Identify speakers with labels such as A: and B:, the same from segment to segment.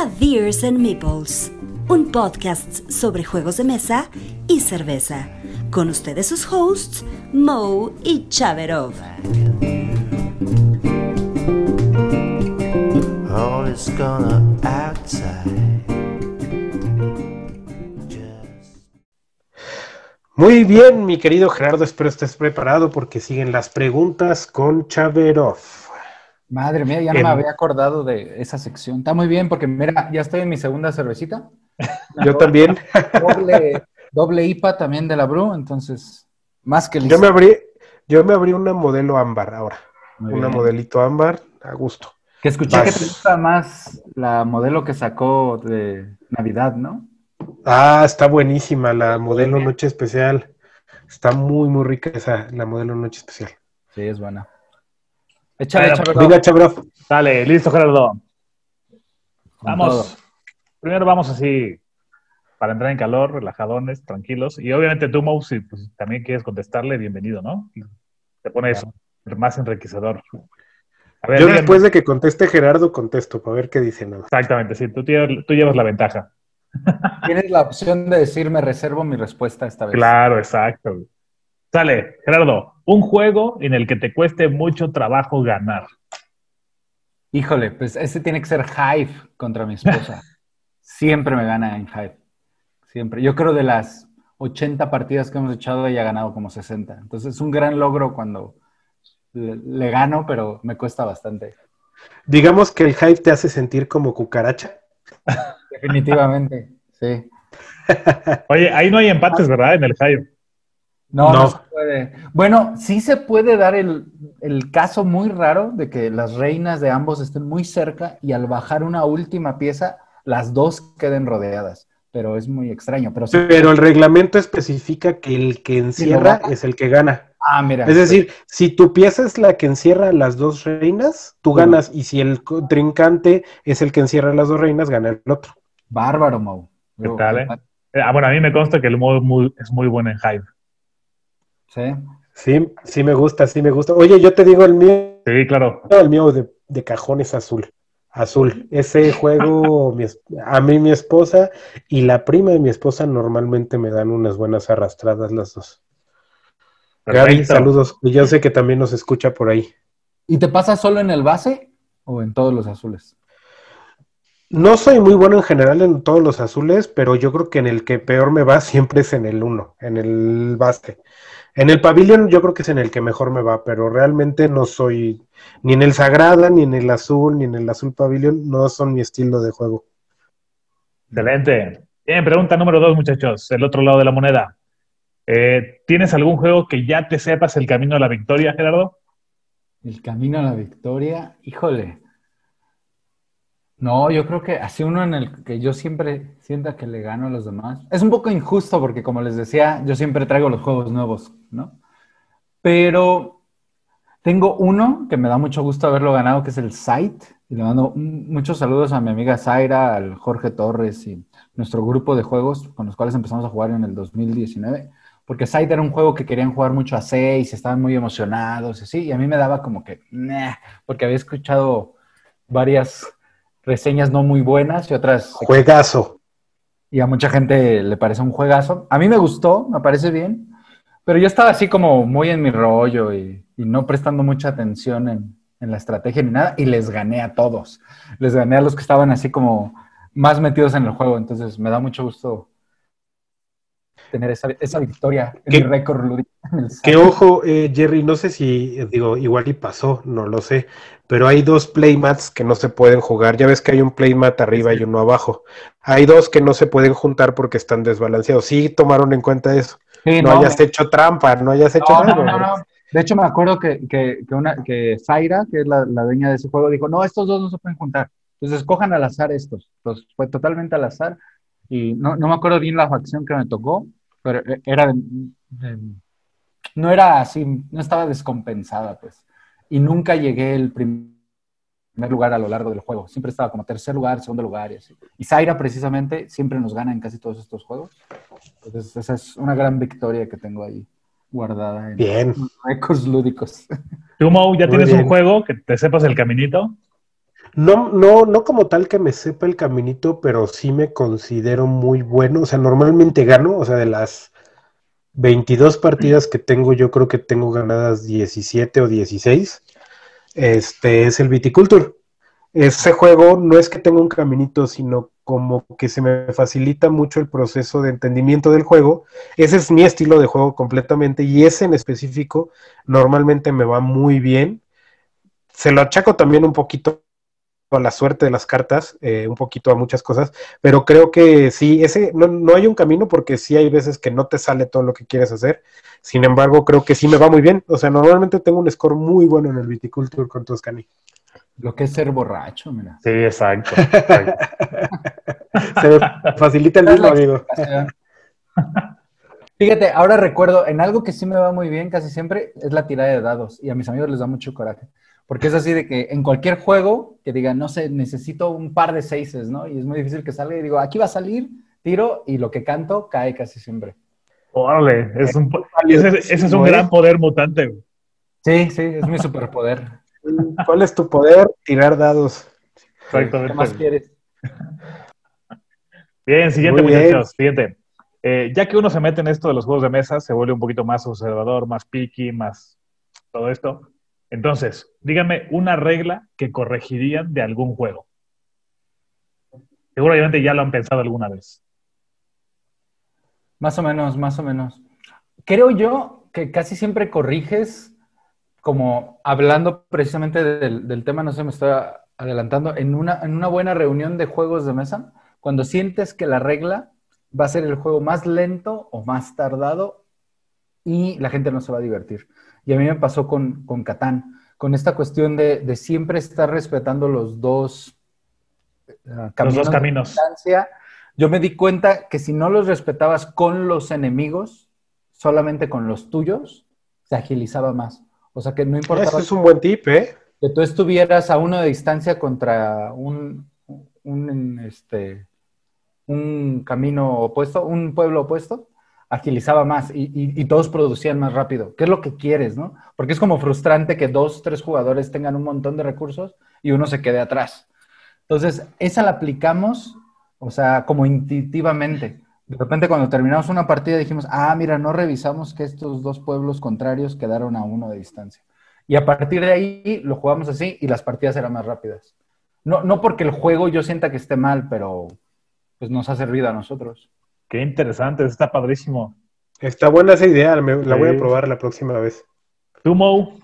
A: a Beers and Meeples, un podcast sobre juegos de mesa y cerveza. Con ustedes sus hosts, Mo y Chaverov.
B: Gonna. Just
C: Muy bien, mi querido Gerardo, espero estés preparado porque siguen las preguntas con Chaverov.
D: Madre mía, ya no me había acordado de esa sección. Está muy bien porque mira, ya estoy en mi segunda cervecita.
C: Yo también.
D: Doble, doble IPA también de la Bru, entonces más que listo.
C: Yo me abrí, yo me abrí una modelo ámbar ahora.
D: Muy
C: Una
D: bien.
C: modelito ámbar a gusto.
D: Que escuché que te gusta más la modelo que sacó de Navidad, ¿no?
C: Ah, está buenísima la modelo noche especial. Está muy, muy rica esa, la modelo noche especial.
D: Sí, es buena. Échale,
C: Venga, Chaverov.
E: Dale, listo, Gerardo. Vamos. Primero vamos así, para entrar en calor, relajadones, tranquilos. Y obviamente tú, Mo, si pues, también quieres contestarle, bienvenido, ¿no? Te pones más enriquecedor. A ver,
C: Yo
E: díganme-
C: después de que conteste Gerardo, contesto para ver qué dice nada.
E: Exactamente, sí, tú, tienes- tú llevas la ventaja.
D: Tienes la opción de decir me reservo mi respuesta esta vez.
E: Claro, exacto. Sale, Gerardo, un juego en el que te cueste mucho trabajo ganar.
D: Híjole, pues ese tiene que ser Hive contra mi esposa. Siempre me gana en Hive. Siempre. Yo creo de las 80 partidas que hemos echado, ella ha ganado como 60. Entonces es un gran logro cuando le, le gano, pero me cuesta bastante.
C: Digamos que el hype te hace sentir como cucaracha.
D: Definitivamente, sí.
E: Oye, ahí no hay empates, ¿verdad? En el Hive.
D: No, no,
C: No.
D: se puede. Bueno, sí se puede dar el, el caso muy raro de que las reinas de ambos estén muy cerca y al bajar una última pieza, las dos queden rodeadas. Pero es muy extraño. Pero sí.
C: Pero el reglamento especifica que el que encierra es el que gana.
D: Ah, mira.
C: Es decir, si tu pieza es la que encierra a las dos reinas, tú ganas. Y si el contrincante es el que encierra a las dos reinas, gana el otro.
D: Bárbaro, Mau.
E: ¿Qué tal, eh? Eh, Ah, bueno, a mí me consta que el modo muy- es muy bueno en Hive.
D: Sí.
C: Sí, sí me gusta, sí me gusta. Oye, yo te digo el mío,
E: Sí, claro.
C: el mío de, de cajón es azul. Azul. Ese juego, mi a mí mi esposa y la prima de mi esposa normalmente me dan unas buenas arrastradas las dos. Gaby, saludos. Y yo sé que también nos escucha por ahí.
D: ¿Y te pasa solo en el base o en todos los azules?
C: No soy muy bueno en general en todos los azules, pero yo creo que en el que peor me va siempre es en el 1, en el base. En el pabellón yo creo que es en el que mejor me va, pero realmente no soy ni en el Sagrada, ni en el azul, ni en el azul pabellón, no son mi estilo de juego.
E: Excelente. Bien, pregunta número dos, muchachos. El otro lado de la moneda. Eh, ¿Tienes algún juego que ya te sepas el camino a la victoria, Gerardo?
D: El camino a la victoria, híjole. No, yo creo que así uno en el que yo siempre sienta que le gano a los demás. Es un poco injusto porque, como les decía, yo siempre traigo los juegos nuevos, ¿no? Pero tengo uno que me da mucho gusto haberlo ganado, que es el Sight. Y le mando muchos saludos a mi amiga Zaira, al Jorge Torres y nuestro grupo de juegos con los cuales empezamos a jugar en el 2019. Porque Sight era un juego que querían jugar mucho a seis, estaban muy emocionados y así. Y a mí me daba como que, "Nah", porque había escuchado varias reseñas no muy buenas y otras
C: Juegazo.
D: y a mucha gente le parece un juegazo. A mí me gustó, me parece bien, pero yo estaba así como muy en mi rollo y, y no prestando mucha atención en, en la estrategia ni nada, y les gané a todos. Les gané a los que estaban así como más metidos en el juego, entonces me da mucho gusto tener esa, esa victoria en
C: ¿Qué-
D: mi récord
C: Que ojo, eh, Jerry, no sé si, eh, digo, igual y pasó, no lo sé, pero hay dos playmats que no se pueden jugar. Ya ves que hay un playmat arriba y uno abajo. Hay dos que no se pueden juntar porque están desbalanceados. Sí tomaron en cuenta eso.
D: Sí,
C: No,
D: no,
C: hayas hecho trampa, no hayas hecho
D: No, no,
C: algo.
D: no, no. De hecho, me acuerdo que, que, que, una, que Zaira, que es la, la dueña de ese juego, dijo, no, estos dos no se pueden juntar. Entonces, escojan al azar estos. Entonces, fue totalmente al azar. Y no, no me acuerdo bien la facción que me tocó, pero e- era... de- de- no era así, no estaba descompensada, pues. Y nunca llegué el prim- primer lugar a lo largo del juego. Siempre estaba como tercer lugar, segundo lugar y así. Y Zaira, precisamente, siempre nos gana en casi todos estos juegos. Entonces, esa es una gran victoria que tengo ahí guardada en
C: Bien.
D: récords lúdicos.
E: ¿Tú, Mo, ya
C: Muy
E: tienes
C: bien.
E: un juego que te sepas el caminito?
C: No, no, no como tal que me sepa el caminito, pero sí me considero muy bueno. O sea, normalmente gano, o sea, de las 22 partidas que tengo, yo creo que tengo ganadas 17 o 16. Este es el Viticulture. Ese juego no es que tenga un caminito, sino como que se me facilita mucho el proceso de entendimiento del juego. Ese es mi estilo de juego completamente y ese en específico normalmente me va muy bien. Se lo achaco también un poquito a la suerte de las cartas, eh, un poquito a muchas cosas, pero creo que sí, ese no, no, hay un camino porque sí hay veces que no te sale todo lo que quieres hacer. Sin embargo, creo que sí me va muy bien. O sea, normalmente tengo un score muy bueno en el Viticulture con Toscani.
D: Lo que es ser borracho, mira.
E: Sí, exacto. exacto.
C: Se me facilita el mismo, amigo.
D: Fíjate, ahora recuerdo, en algo que sí me va muy bien casi siempre es la tirada de dados y a mis amigos les da mucho coraje. Porque es así de que en cualquier juego que digan, no sé, necesito un par de seises, ¿no? Y es muy difícil que salga y digo, aquí va a salir, tiro y lo que canto cae casi siempre.
E: Órale, es un, ese, ese es un gran poder mutante. güey.
D: Sí, sí, es mi superpoder.
C: ¿Cuál es tu poder? Tirar dados.
E: Exactamente.
D: ¿Qué más quieres?
E: Bien, siguiente
C: Muy bien.
E: muchachos, siguiente. Eh, ya que uno se mete en esto de los juegos de mesa, se vuelve un poquito más observador, más picky, más todo esto. Entonces, díganme una regla que corregirían de algún juego. Seguramente ya lo han pensado alguna vez.
D: Más o menos, más o menos. Creo yo que casi siempre corriges, como hablando precisamente del, tema, no sé, me estoy adelantando, en una, en una buena reunión de juegos de mesa, cuando sientes que la regla va a ser el juego más lento o más tardado y la gente no se va a divertir. Y a mí me pasó con, con Catán, con esta cuestión de, de siempre estar respetando los dos uh,
E: Los dos
D: de
E: caminos.
D: distancia. Yo me di cuenta que si no los respetabas con los enemigos, solamente con los tuyos, se agilizaba más. O sea que no importaba
C: Ese es un buen tip, ¿eh?
D: que tú estuvieras a uno de distancia contra un, un, este, un camino opuesto, un pueblo opuesto, agilizaba más y, todos producían más rápido. ¿Qué es lo que quieres, no? Porque es como frustrante que dos, tres jugadores tengan un montón de recursos y uno se quede atrás. Entonces, esa la aplicamos, o sea, como intuitivamente. De repente, cuando terminamos una partida, dijimos, ah, mira, no revisamos que estos dos pueblos contrarios quedaron a uno de distancia. Y a partir de ahí lo jugamos así y las partidas eran más rápidas. No, no porque el juego yo sienta que esté mal, pero pues nos ha servido a nosotros.
E: Qué interesante, está padrísimo.
C: Está buena esa idea, me, la sí. voy a probar la próxima vez.
E: ¿Tú, Mo?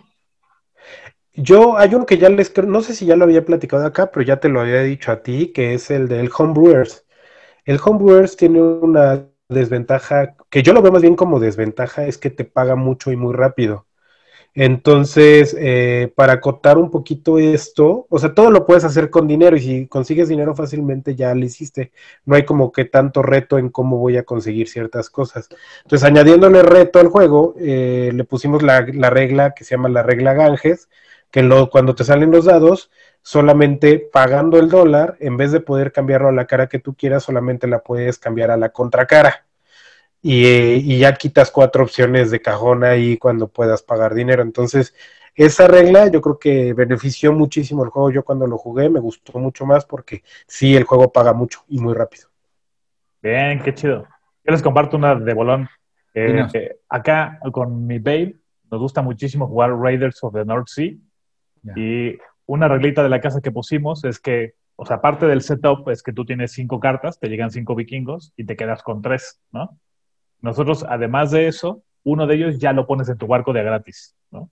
C: Yo, hay uno que ya les, no sé si ya lo había platicado acá, pero ya te lo había dicho a ti, que es el del Homebrewers. El Homebrewers tiene una desventaja, que yo lo veo más bien como desventaja, es que te paga mucho y muy rápido. Entonces, eh, para acotar un poquito esto, o sea, todo lo puedes hacer con dinero y si consigues dinero fácilmente ya lo hiciste. No hay como que tanto reto en cómo voy a conseguir ciertas cosas. Entonces, añadiéndole reto al juego, eh, le pusimos la, la, regla que se llama la regla Ganges, que cuando te salen los dados, solamente pagando el dólar, en vez de poder cambiarlo a la cara que tú quieras, solamente la puedes cambiar a la contracara. Y, y, ya quitas cuatro opciones de cajón ahí cuando puedas pagar dinero. Entonces, esa regla yo creo que benefició muchísimo el juego. Yo cuando lo jugué me gustó mucho más porque sí, el juego paga mucho y muy rápido.
E: Bien, qué chido. Yo les comparto una de bolón. Eh, eh, acá con mi babe nos gusta muchísimo jugar Raiders of the North Sea. Yeah. Y una reglita de la casa que pusimos es que, o sea, parte del setup es que tú tienes cinco cartas, te llegan cinco vikingos y te quedas con tres, ¿no? Nosotros, además de eso, uno de ellos ya lo pones en tu barco de gratis, ¿no?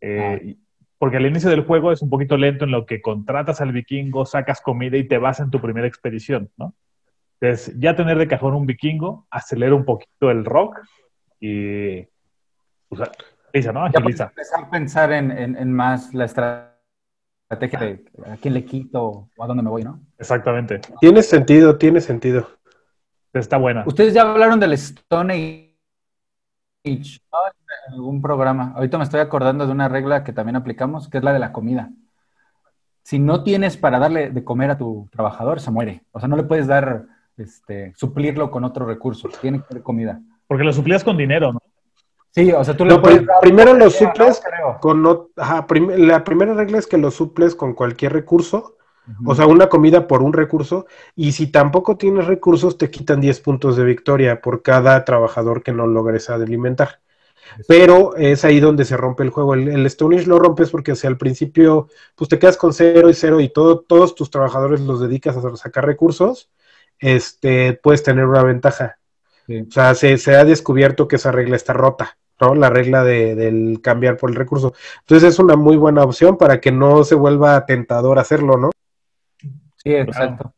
E: Eh, ah. Porque al inicio del juego es un poquito lento en lo que contratas al vikingo, sacas comida y te vas en tu primera expedición, ¿no? Entonces, ya tener de cajón un vikingo acelera un poquito el rock y... O sea, agiliza, ¿no? Agiliza.
D: empezar a pensar en, en, en más la estrategia de a quién le quito o a dónde me voy, ¿no?
E: Exactamente.
C: Tiene sentido, tiene sentido.
E: Está buena.
D: Ustedes ya hablaron del Stone Age ¿no? en algún programa. Ahorita me estoy acordando de una regla que también aplicamos, que es la de la comida. Si no tienes para darle de comer a tu trabajador, se muere. O sea, no le puedes dar, este, suplirlo con otro recurso. Tiene que tener comida.
E: Porque lo suplías con dinero, ¿no?
D: Sí, o sea, tú
C: no,
D: le puedes dar
C: primero lo suples no, con ajá, prim la primera regla es que lo suples con cualquier recurso O sea, una comida por un recurso. Y si tampoco tienes recursos, te quitan 10 puntos de victoria por cada trabajador que no logres alimentar. Pero es ahí donde se rompe el juego. El, el Stone Age lo rompes porque hacia al principio, pues te quedas con cero y cero y todo, todos tus trabajadores los dedicas a sacar recursos, este, puedes tener una ventaja.
D: Sí.
C: O sea, se, se ha descubierto que esa regla está rota, ¿no? La regla de, del cambiar por el recurso. Entonces es una muy buena opción para que no se vuelva tentador hacerlo, ¿no?
D: Sí, exacto.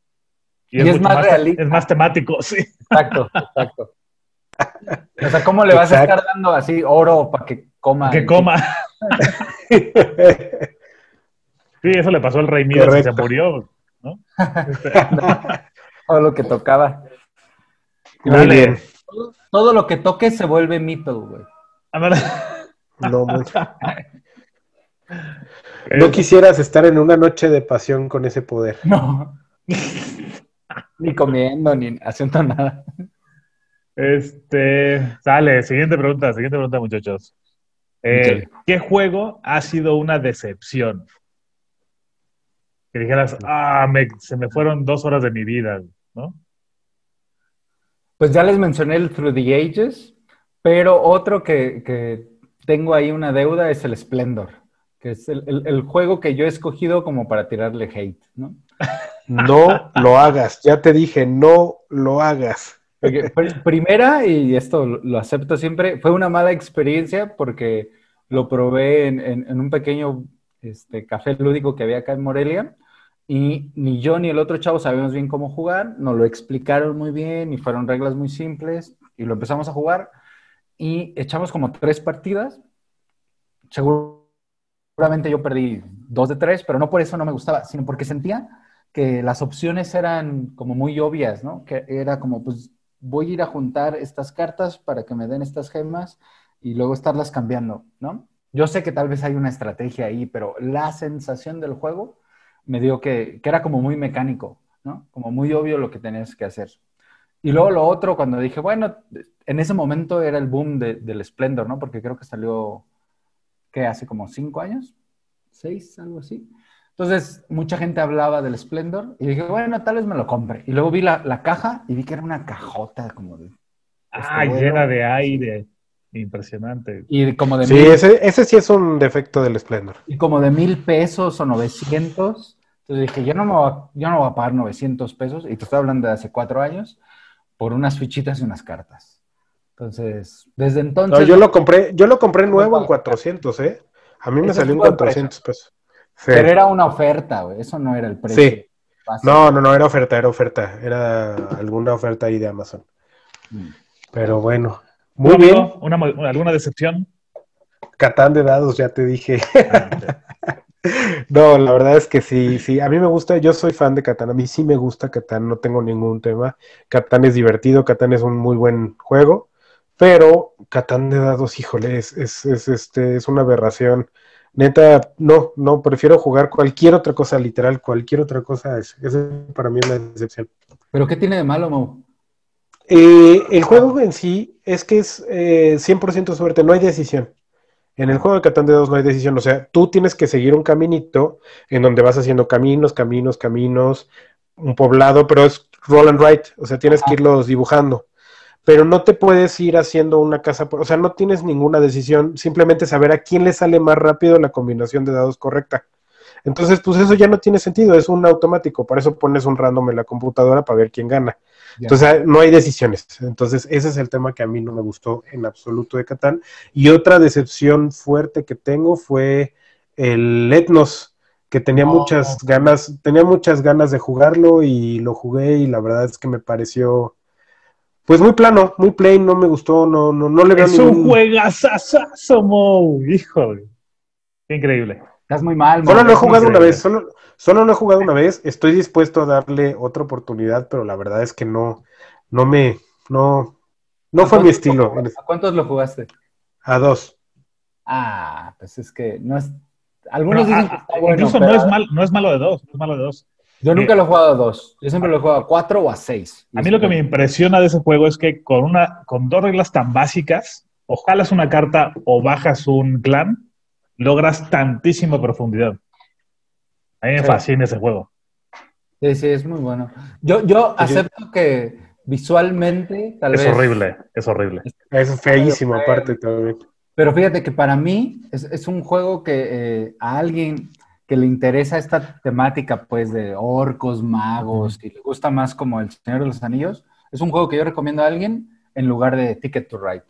E: Y,
D: Y
E: es,
D: es
E: mucho
D: más
E: más,
D: realista.
E: es más temático, sí.
D: Exacto, exacto. O sea, ¿cómo le vas a estar dando así oro para que coma?
E: Que coma. Sí, eso le pasó al rey Midas que se murió. ¿no?
D: Todo lo que tocaba.
C: Muy
E: Dale.
C: bien.
D: Todo, todo lo que toque se vuelve mito, güey.
C: No,
E: Eh,
C: no quisieras estar en una noche de pasión con ese poder.
D: No. ni comiendo, ni haciendo nada.
E: Este, sale, siguiente pregunta, siguiente pregunta, muchachos. Eh, ¿Qué juego ha sido una decepción? Que dijeras, ah, me- se me fueron dos horas de mi vida, ¿no?
D: Pues ya les mencioné el Through the Ages, pero otro que, que tengo ahí una deuda es el Splendor, que es el, el- el juego que yo he escogido como para tirarle hate, ¿no?
C: No lo hagas. Ya te dije, no lo hagas.
D: Porque pr- primera, y esto lo acepto siempre, fue una mala experiencia porque lo probé en, en- en un pequeño este, café lúdico que había acá en Morelia y ni yo ni el otro chavo sabíamos bien cómo jugar, nos lo explicaron muy bien y fueron reglas muy simples y lo empezamos a jugar y echamos como tres partidas. Seguramente yo perdí dos de tres, pero no por eso no me gustaba, sino porque sentía que las opciones eran como muy obvias, ¿no? Que era como, pues voy a ir a juntar estas cartas para que me den estas gemas y luego estarlas cambiando, ¿no? Yo sé que tal vez hay una estrategia ahí, pero la sensación del juego me dio que, que era como muy mecánico, ¿no? Como muy obvio lo que tenías que hacer. Y luego lo otro, cuando dije, bueno, en ese momento era el boom de- del Splendor, ¿no? Porque creo que salió, ¿qué? Hace como cinco años, seis, algo así. Entonces, mucha gente hablaba del Splendor y dije, bueno, tal vez me lo compre. Y luego vi la, la caja y vi que era una cajota como de...
E: Ah,
D: Este,
E: llena de aire. Impresionante.
D: Y como de,
C: Sí,
D: mil,
C: ese, ese sí es un defecto del Splendor.
D: y como de mil pesos o 900. Entonces dije, yo no, me voy a, yo no voy a pagar 900 pesos, y te estoy hablando de hace cuatro años, por unas fichitas y unas cartas. Entonces, desde entonces...
C: No, yo lo compré, yo lo compré nuevo en 400, ¿eh? A mí me salió en
D: buen
C: 400 pesos. Sí.
D: Pero era una oferta, güey. Eso no era el precio.
C: Sí. No, no, no, era oferta, era oferta. Era alguna oferta ahí de Amazon.
D: Mm.
C: Pero bueno,
E: ¿Tú,
C: muy bien.
E: amigo, una mo- ¿Alguna decepción?
C: Catán de dados, ya te dije. No, la verdad es que sí, sí, a mí me gusta, yo soy fan de Catán, a mí sí me gusta Catán, no tengo ningún tema. Catán es divertido, Catán es un muy buen juego, pero Catán de dados, híjole, es, es, es, este, es una aberración. Neta, no, no, prefiero jugar cualquier otra cosa, literal, cualquier otra cosa, es, es para mí una decepción.
D: ¿Pero qué tiene de malo, Mau?
C: Eh, el juego en sí es que es eh, 100% suerte, no hay decisión. En el juego de Catán de dados no hay decisión, o sea, tú tienes que seguir un caminito en donde vas haciendo caminos, caminos, caminos, un poblado, pero es roll and write, o sea, tienes que irlos dibujando. Pero no te puedes ir haciendo una casa, por- o sea, no tienes ninguna decisión, simplemente saber a quién le sale más rápido la combinación de dados correcta. Entonces, pues eso ya no tiene sentido, es un automático, por eso pones un random en la computadora para ver quién gana.
D: Ya.
C: Entonces, no hay decisiones. Entonces, ese es el tema que a mí no me gustó en absoluto de Catán. Y otra decepción fuerte que tengo fue el Etnos, que tenía
D: No.
C: muchas ganas, tenía muchas ganas de jugarlo y lo jugué y la verdad es que me pareció pues muy plano, muy plain, no me gustó, no, no, no le veo
E: Es un juegazazazo, Mo. Híjole. Qué increíble.
D: Estás muy mal,
C: Solo lo he jugado una vez, solo, solo lo he jugado una vez, estoy dispuesto a darle otra oportunidad, pero la verdad es que no, no me, no, no
D: ¿A
C: fue mi estilo.
D: ¿A cuántos lo jugaste?
C: A dos.
D: Ah, pues es que no es. Algunos
E: Pero,
D: dicen
E: ah,
D: que está bueno.
E: Incluso
D: pero
E: no, es mal, no es malo de dos. No es malo de dos.
D: Yo nunca lo he jugado a dos. Yo siempre lo he jugado a cuatro o a seis.
E: A mí lo que me impresiona de ese juego es que con, una, con dos reglas tan básicas, o jalas una carta o bajas un clan, logras tantísima profundidad. A mí me
D: Sí.
E: fascina ese juego.
D: Sí, sí, es muy bueno. Yo, yo acepto que visualmente, tal
E: Es
D: vez.
E: horrible, es horrible.
C: Es feísimo aparte también.
D: Pero fíjate que para mí es, es un juego que eh, a alguien que le interesa esta temática, pues, de orcos, magos, y le gusta más como El Señor de los Anillos, es un juego que yo recomiendo a alguien en lugar de Ticket to Ride.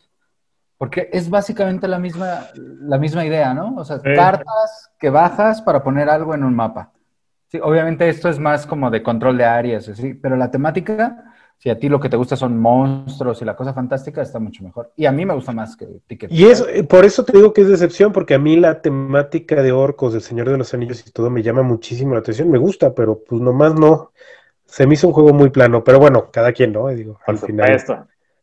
D: Porque es básicamente la misma, la misma idea, ¿no? O sea,
E: Sí.
D: cartas que bajas para poner algo en un mapa. Sí, obviamente esto es más como de control de áreas, así, pero la temática, si a ti lo que te gusta son monstruos y la cosa fantástica, está mucho mejor. Y a mí me gusta más que Ticket
C: Y eso,
D: Ride.
C: eh, por eso te digo que es decepción, porque a mí la temática de orcos, del Señor de los Anillos y todo me llama muchísimo la atención. Me gusta, pero pues nomás no. Se me hizo un juego muy plano, pero bueno, cada quien, ¿no? Digo, al final.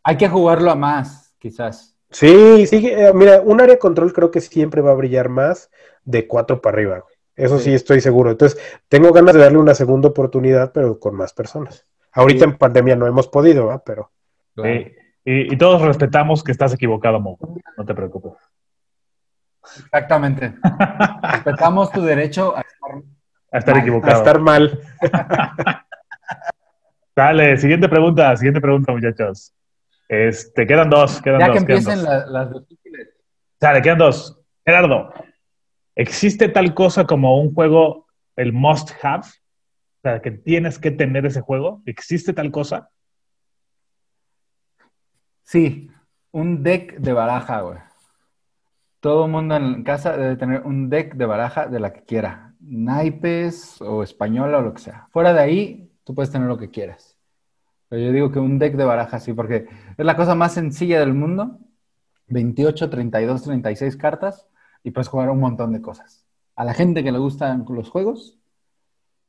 D: Hay que jugarlo a más, quizás.
C: Sí, sí, eh, mira, un área de control creo que siempre va a brillar más de cuatro para arriba, güey. Eso sí.
D: Sí.
C: estoy seguro. Entonces, tengo ganas de darle una segunda oportunidad, pero con más personas. Ahorita
D: Sí.
C: en pandemia no hemos podido, ¿va? Pero
E: Sí. Y, y todos respetamos que estás equivocado, Mo. No te preocupes.
D: Exactamente. Respetamos tu derecho a estar
E: A estar
D: Mal.
C: a
E: equivocado.
C: estar mal.
E: Dale, siguiente pregunta, siguiente pregunta, muchachos. Este, quedan dos, quedan
D: Ya
E: dos.
D: que
E: quedan
D: empiecen
E: dos.
D: la- las difíciles.
E: Dale, quedan dos. Gerardo, ¿existe tal cosa como un juego, el must have? O sea, que tienes que tener ese juego. ¿Existe tal cosa?
D: Sí, un deck de baraja, güey. Todo mundo en casa debe tener un deck de baraja de la que quiera. Naipes o española o lo que sea. Fuera de ahí, tú puedes tener lo que quieras. Pero yo digo que un deck de baraja sí, porque es la cosa más sencilla del mundo. 28, 32, 36 cartas y puedes jugar un montón de cosas. A la gente que le gustan los juegos,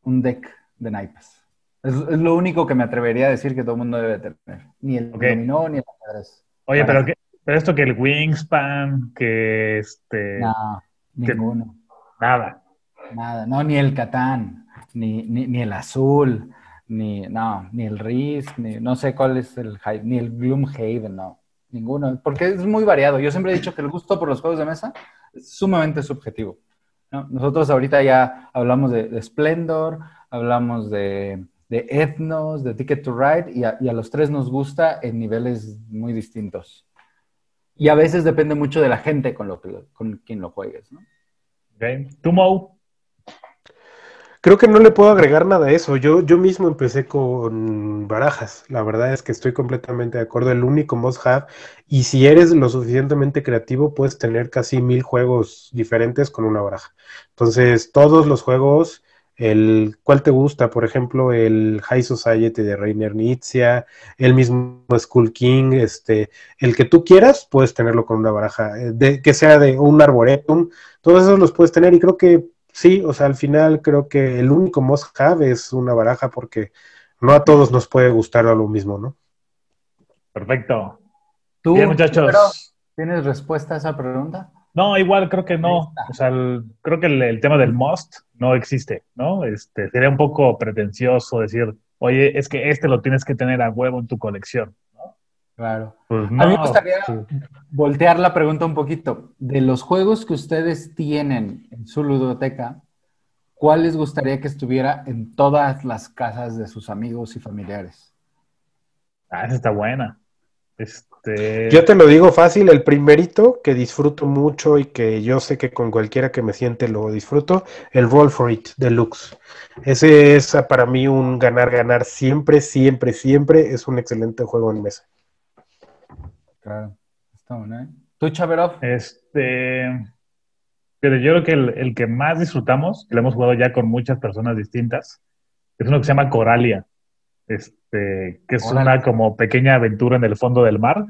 D: un deck de naipes. Es, es lo único que me atrevería a decir que todo el mundo debe tener. Ni el
E: Ok.
D: dominó ni el ajedrez.
E: Oye, pero, qué- pero esto que el Wingspan, que este.
D: No,
E: que-
D: ninguno.
E: Nada.
D: Nada. No, ni el Catán, ni, ni, ni el Azul, ni, no, ni el Risk, ni, no sé cuál es el ni el Gloomhaven, no. Ninguno. Porque es muy variado. Yo siempre he dicho que el gusto por los juegos de mesa es sumamente subjetivo. ¿no? Nosotros ahorita ya hablamos de, de Splendor, hablamos de, de Ethnos, de Ticket to Ride, y a, y a los tres nos gusta en niveles muy distintos. Y a veces depende mucho de la gente con, lo que, con quien lo juegues. ¿no?
E: ¿ok? ¿Tú, Mo?
C: Creo que no le puedo agregar nada a eso. Yo, yo mismo empecé con barajas. La verdad es que estoy completamente de acuerdo. El único must have. Y si eres lo suficientemente creativo, puedes tener casi mil juegos diferentes con una baraja. Entonces, todos los juegos, el ¿cuál te gusta? Por ejemplo, el High Society de Rainer Nietzsche, el mismo Skull King, este, el que tú quieras, puedes tenerlo con una baraja. eh, De, que sea de un arboretum, todos esos los puedes tener. Y creo que Sí, o sea, al final creo que el único must have es una baraja porque no a todos nos puede gustar a lo mismo, ¿no?
E: Perfecto.
D: ¿Tú,
E: Bien, muchachos.
D: ¿Tienes respuesta a esa pregunta?
E: No, igual creo que no. O sea, el- creo que el, el tema del must no existe, ¿no? Este, sería un poco pretencioso decir, oye, es que este lo tienes que tener a huevo en tu colección.
D: Claro.
E: Pues
D: a mí me
E: no.
D: gustaría
E: Sí.
D: voltear la pregunta un poquito. De los juegos que ustedes tienen en su ludoteca, ¿cuál les gustaría que estuviera en todas las casas de sus amigos y familiares?
E: Ah, esa está buena. Este,
C: Yo te lo digo fácil, el primerito que disfruto mucho y que yo sé que con cualquiera que me siente lo disfruto, el Roll for It Deluxe. Ese es ah, para mí un ganar-ganar siempre, siempre, siempre. Es un excelente juego en mesa.
D: Claro. Está bueno, ¿eh? ¿Tú, Chaverov?
E: Este, pero yo creo que el, el que más disfrutamos, que lo hemos jugado ya con muchas personas distintas, es uno que se llama Coralia. Este, que es
D: Órale.
E: una como pequeña aventura en el fondo del mar,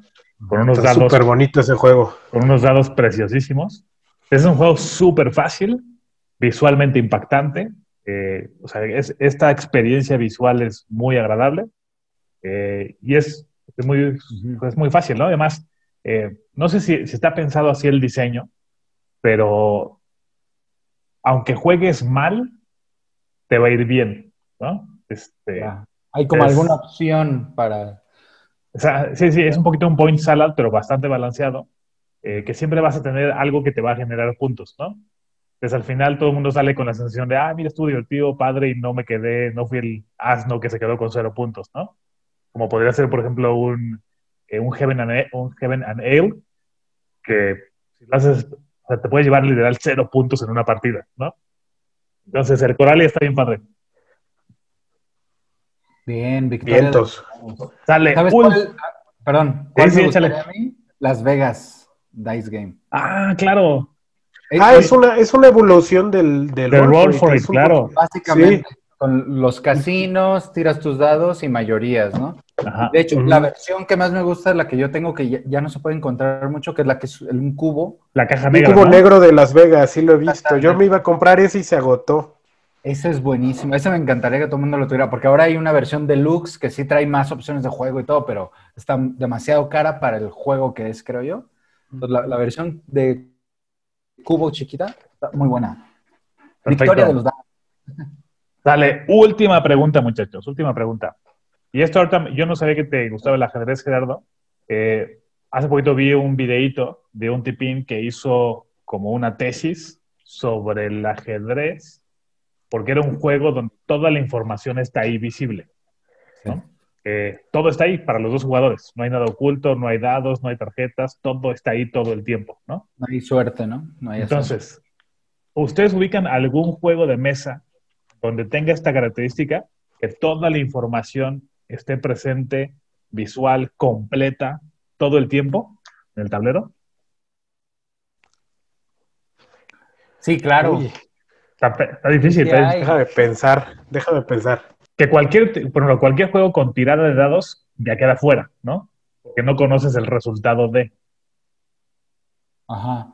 E: con unos
C: Está
E: dados
C: súper bonito ese juego.
E: con unos dados preciosísimos. Es un juego súper fácil, visualmente impactante. eh, o sea, es- esta experiencia visual es muy agradable eh, y es, es muy, es muy fácil, ¿no? Además, eh, no sé si, si está pensado así el diseño, pero aunque juegues mal, te va a ir bien, ¿no? Este,
D: Ya. ¿Hay como
E: es-
D: alguna opción para...
E: O sea, sí, sí, es un poquito un point salad, pero bastante balanceado, eh, que siempre vas a tener algo que te va a generar puntos, ¿no? Entonces al final todo el mundo sale con la sensación de, ah, mira, estuvo divertido, padre, y no me quedé, no fui el asno que se quedó con cero puntos, ¿no? Como podría ser, por ejemplo, un, eh, un, Heaven and, un Heaven and Ale, que si lo haces, o sea, te puede llevar literal cero puntos en una partida, ¿no? Entonces el Coralia está bien padre.
D: Bien, Victoria.
C: Vientos.
E: Sale,
D: ¿Sabes
E: un-
D: cuál? Perdón, ¿cuál
E: Sí,
D: me
E: sí,
D: a mí? Las Vegas Dice Game.
E: Ah, claro.
C: Ah, es una, es una evolución del, del
E: Del Roll
C: for It, un
E: claro.
D: Básicamente, con los casinos, tiras tus dados y mayorías, ¿no?
E: Ajá.
D: De hecho, la versión que más me gusta es la que yo tengo, que ya, ya no se puede encontrar mucho, que es la que es un cubo.
E: La caja
C: Un
E: negra.
C: cubo
E: ¿no?
C: negro de Las Vegas, sí lo he visto. Yo me iba a comprar ese y se agotó.
D: Ese es buenísimo. Ese me encantaría que todo el mundo lo tuviera, porque ahora hay una versión deluxe que sí trae más opciones de juego y todo, pero está demasiado cara para el juego que es, creo yo. Entonces, la, la versión de cubo chiquita está muy buena.
E: Perfecto.
D: Victoria de los dados.
E: Dale, última pregunta, muchachos, última pregunta. Y esto ahorita, yo no sabía que te gustaba el ajedrez, Gerardo. Eh, hace poquito vi un videíto de un tipín que hizo como una tesis sobre el ajedrez, porque era un juego donde toda la información está ahí visible. ¿no? Eh, todo está ahí para los dos jugadores. No hay nada oculto, no hay dados, no hay tarjetas, todo está ahí todo el tiempo, ¿no?
D: No hay suerte, ¿no? No hay.
E: Entonces, ¿ustedes ubican algún juego de mesa donde tenga esta característica? Que toda la información esté presente, visual, completa, todo el tiempo en el tablero.
D: Sí, claro.
C: Uy,
E: Está, difícil.
D: Sí
E: está
D: hay.
E: difícil.
C: déjame pensar, déjame pensar.
E: Que cualquier, por ejemplo, cualquier juego con tirada de dados ya queda fuera, ¿no? Porque no conoces el resultado de.
D: Ajá.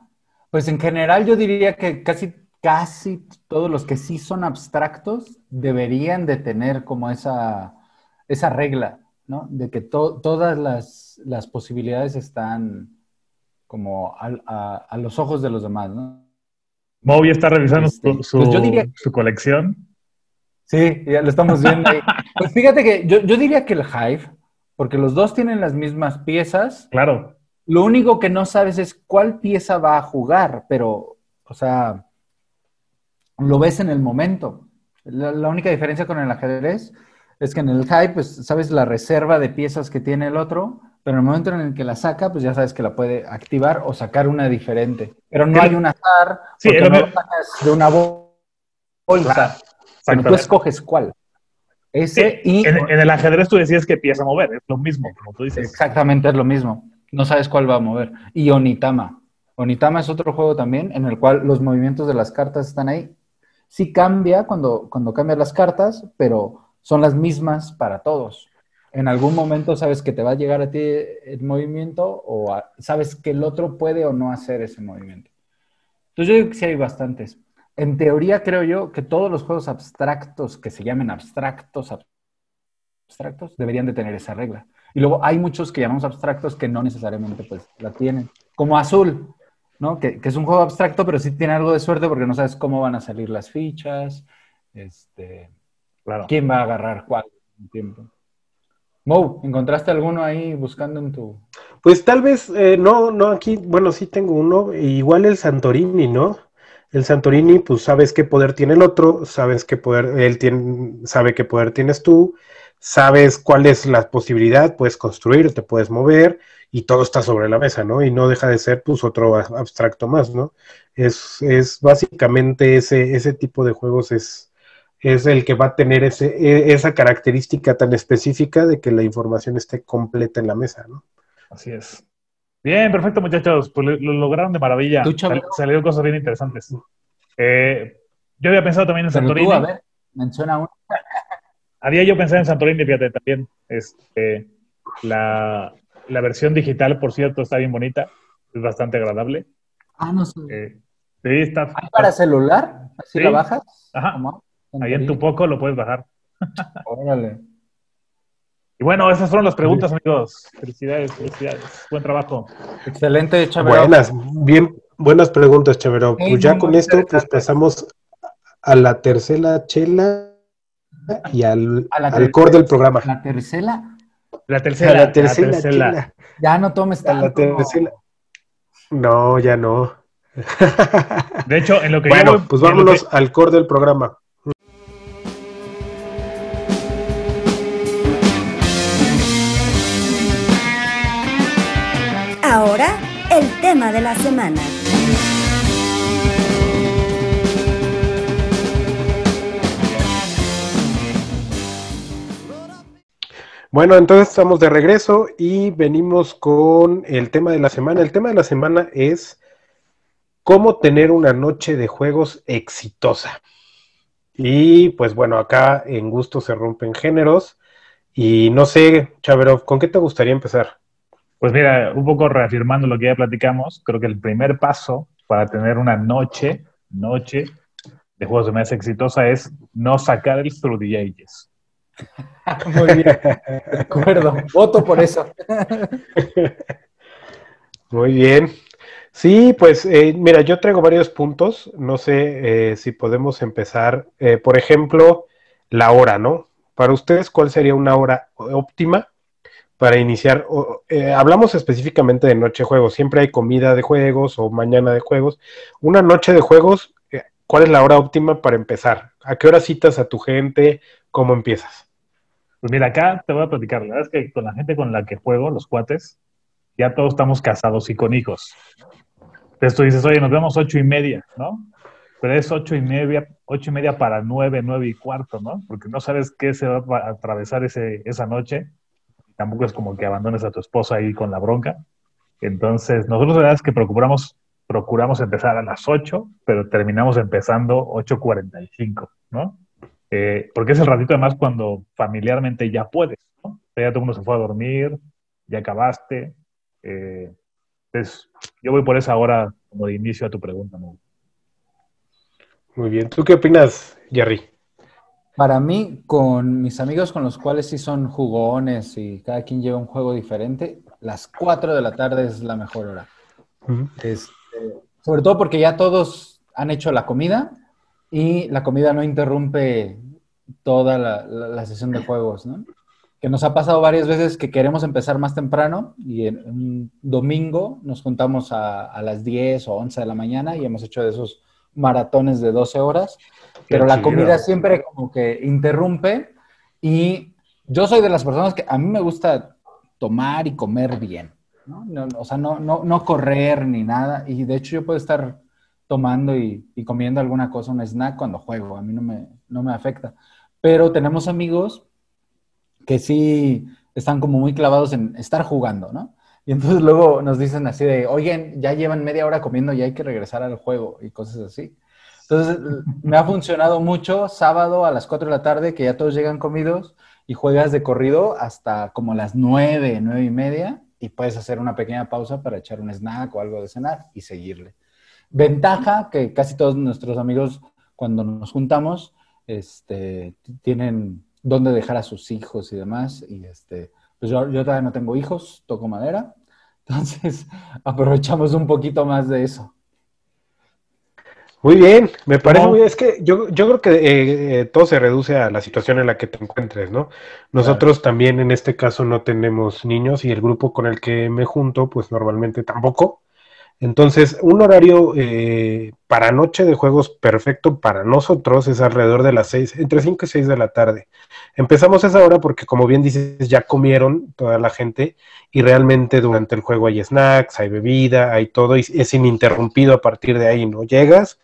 D: Pues en general yo diría que casi, casi todos los que sí son abstractos deberían de tener como esa, esa regla, ¿no? De que to- todas las, las posibilidades están como al- a, a los ojos de los demás, ¿no?
E: Moby está revisando
D: Este,
E: su, su-
D: pues yo diría-
E: su colección.
D: Sí, ya lo estamos viendo ahí. Pues fíjate que yo, yo diría que el Hive, porque los dos tienen las mismas piezas,
E: Claro.
D: Lo único que no sabes es cuál pieza va a jugar, pero, o sea, lo ves en el momento. La, la única diferencia con el ajedrez es que en el high, pues, sabes la reserva de piezas que tiene el otro, pero en el momento en el que la saca, pues ya sabes que la puede activar o sacar una diferente. Pero no hay un azar,
E: Sí,
D: porque no lo sacas de una bol- bolsa, sino tú escoges cuál. Ese y...
E: En, en el ajedrez tú decías que pieza a mover, es lo mismo, como tú dices.
D: Exactamente, es lo mismo. No sabes cuál va a mover. Y Onitama. Onitama es otro juego también en el cual los movimientos de las cartas están ahí. Sí cambia cuando, cuando cambias las cartas, pero son las mismas para todos. En algún momento sabes que te va a llegar a ti el movimiento o a- sabes que el otro puede o no hacer ese movimiento. Entonces yo digo que sí hay bastantes. En teoría creo yo que todos los juegos abstractos que se llamen abstractos, abstractos, deberían de tener esa regla. Y luego hay muchos que llamamos abstractos que no necesariamente pues la tienen. Como Azul, ¿no? Que, que es un juego abstracto, pero sí tiene algo de suerte porque no sabes cómo van a salir las fichas, este,
E: Claro.
D: quién va a agarrar cuál en tiempo. Mo, ¿encontraste alguno ahí buscando en tu...
C: Pues tal vez, eh, no, no, aquí, bueno, sí tengo uno, igual el Santorini, ¿no? El Santorini, pues sabes qué poder tiene el otro, sabes qué poder, él tiene, sabe qué poder tienes tú, sabes cuál es la posibilidad, puedes construir, te puedes mover, y todo está sobre la mesa, ¿no? Y no deja de ser, pues, otro abstracto más, ¿no? Es, es básicamente ese, ese tipo de juegos es, es el que va a tener ese, e- esa característica tan específica de que la información esté completa en la mesa, ¿no?
E: Así es. Bien, perfecto, muchachos. Pues lo, lo lograron de maravilla. Sal- salieron cosas bien interesantes. Eh, yo había pensado también en
D: Pero
E: Santorini.
D: tú, a ver, menciona uno.
E: Había yo pensado en Santorini, fíjate, también. Este, la, la versión digital, por cierto, está bien bonita. Es bastante agradable.
D: Ah, no sé.
E: Eh, sí, está.
D: ¿Hay para celular? ¿Así
E: Sí.
D: la bajas?
E: Ajá.
D: ¿Cómo?
E: Ahí en tu poco lo puedes bajar.
D: Órale.
E: Y bueno, esas fueron las preguntas, amigos. Felicidades, felicidades. Buen trabajo.
D: Excelente, Chavero.
C: Buenas, bien, buenas preguntas, Chavero.
D: Sí,
C: Pues ya con esto, pues pasamos a la tercera chela y al,
D: A la
C: al core del programa.
D: La tercera,
E: La
C: A
E: tercera.
C: la tercera
E: tercera.
C: chela.
D: ya no tomes
C: A la
D: tanto.
C: tercera. No, ya no.
E: De hecho, en lo que yo
C: bueno, pues vámonos
E: que-
C: al core del programa.
A: Ahora, el tema de la semana.
C: Bueno, entonces estamos de regreso y venimos con el tema de la semana. El tema de la semana es cómo tener una noche de juegos exitosa. Y pues bueno, acá en gusto se rompen géneros. Y no sé, Chaverov, ¿con qué te gustaría empezar?
E: Pues mira, un poco reafirmando lo que ya platicamos, creo que el primer paso para tener una noche, noche de juegos de mesa exitosa es no sacar el Through the Ages.
D: Muy bien, de acuerdo. Voto por eso.
C: Muy bien. Sí, pues eh, mira, yo traigo varios puntos. No sé eh, si podemos empezar. eh, por ejemplo, la hora, ¿no? Para ustedes, ¿cuál sería una hora óptima para iniciar? eh, hablamos específicamente de noche de juegos. Siempre hay comida de juegos o mañana de juegos. Una noche de juegos, eh, ¿cuál es la hora óptima para empezar? ¿A qué hora citas a tu gente? ¿Cómo empiezas?
E: Pues mira, acá te voy a platicar. La verdad es que con la gente con la que juego, los cuates, ya todos estamos casados y con hijos. Entonces tú dices, oye, nos vemos ocho y media, ¿no? Pero es ocho y media, ocho y media para nueve, nueve y cuarto, ¿no? Porque no sabes qué se va a atravesar ese, esa noche. Tampoco es como que abandones a tu esposa ahí con la bronca. Entonces, nosotros la verdad es que procuramos, procuramos empezar a las 8, pero terminamos empezando 8.45, ¿no? Eh, porque es el ratito además cuando familiarmente ya puedes, ¿no? Ya todo el mundo se fue a dormir, ya acabaste. eh, entonces, yo voy por esa hora como de inicio a tu pregunta, ¿no?
C: Muy bien. ¿Tú qué opinas, Jerry?
D: Para mí, con mis amigos con los cuales sí son jugones y cada quien lleva un juego diferente, las 4 de la tarde es la mejor hora. Este, sobre todo porque ya todos han hecho la comida y la comida no interrumpe toda la, la- la sesión de juegos, ¿no? Que nos ha pasado varias veces que queremos empezar más temprano y en un domingo nos juntamos a, a las 10 o 11 de la mañana y hemos hecho de esos maratones de 12 horas, pero la comida siempre como que interrumpe y yo soy de las personas que a mí me gusta tomar y comer bien. no, o sea, no, no, no correr ni nada. Y de hecho yo puedo estar tomando y, y comiendo alguna cosa, un snack cuando juego. A mí no me, no me afecta. Pero tenemos amigos que sí están como muy clavados en estar jugando, ¿no? Y entonces luego nos dicen así de, oigan, ya llevan media hora comiendo y hay que regresar al juego y cosas así. Entonces, me ha funcionado mucho sábado a las 4 de la tarde, que ya todos llegan comidos y juegas de corrido hasta como las 9, 9 y media y puedes hacer una pequeña pausa para echar un snack o algo de cenar y seguirle. Ventaja que casi todos nuestros amigos cuando nos juntamos este, tienen dónde dejar a sus hijos y demás. Y este, pues yo, yo todavía no tengo hijos, toco madera. Entonces aprovechamos un poquito más de eso.
C: Muy bien, me parece
E: ¿Cómo?
C: muy bien. Es que yo, yo creo que eh, eh, todo se reduce a la situación en la que te encuentres, ¿no? Nosotros también en este caso no tenemos niños y el grupo con el que me junto, pues normalmente tampoco. Entonces, un horario eh, para noche de juegos perfecto para nosotros es alrededor de las seis, entre 5 y 6 de la tarde. Empezamos esa hora porque, como bien dices, ya comieron toda la gente y realmente durante el juego hay snacks, hay bebida, hay todo y es ininterrumpido a partir de ahí, ¿no? Llegas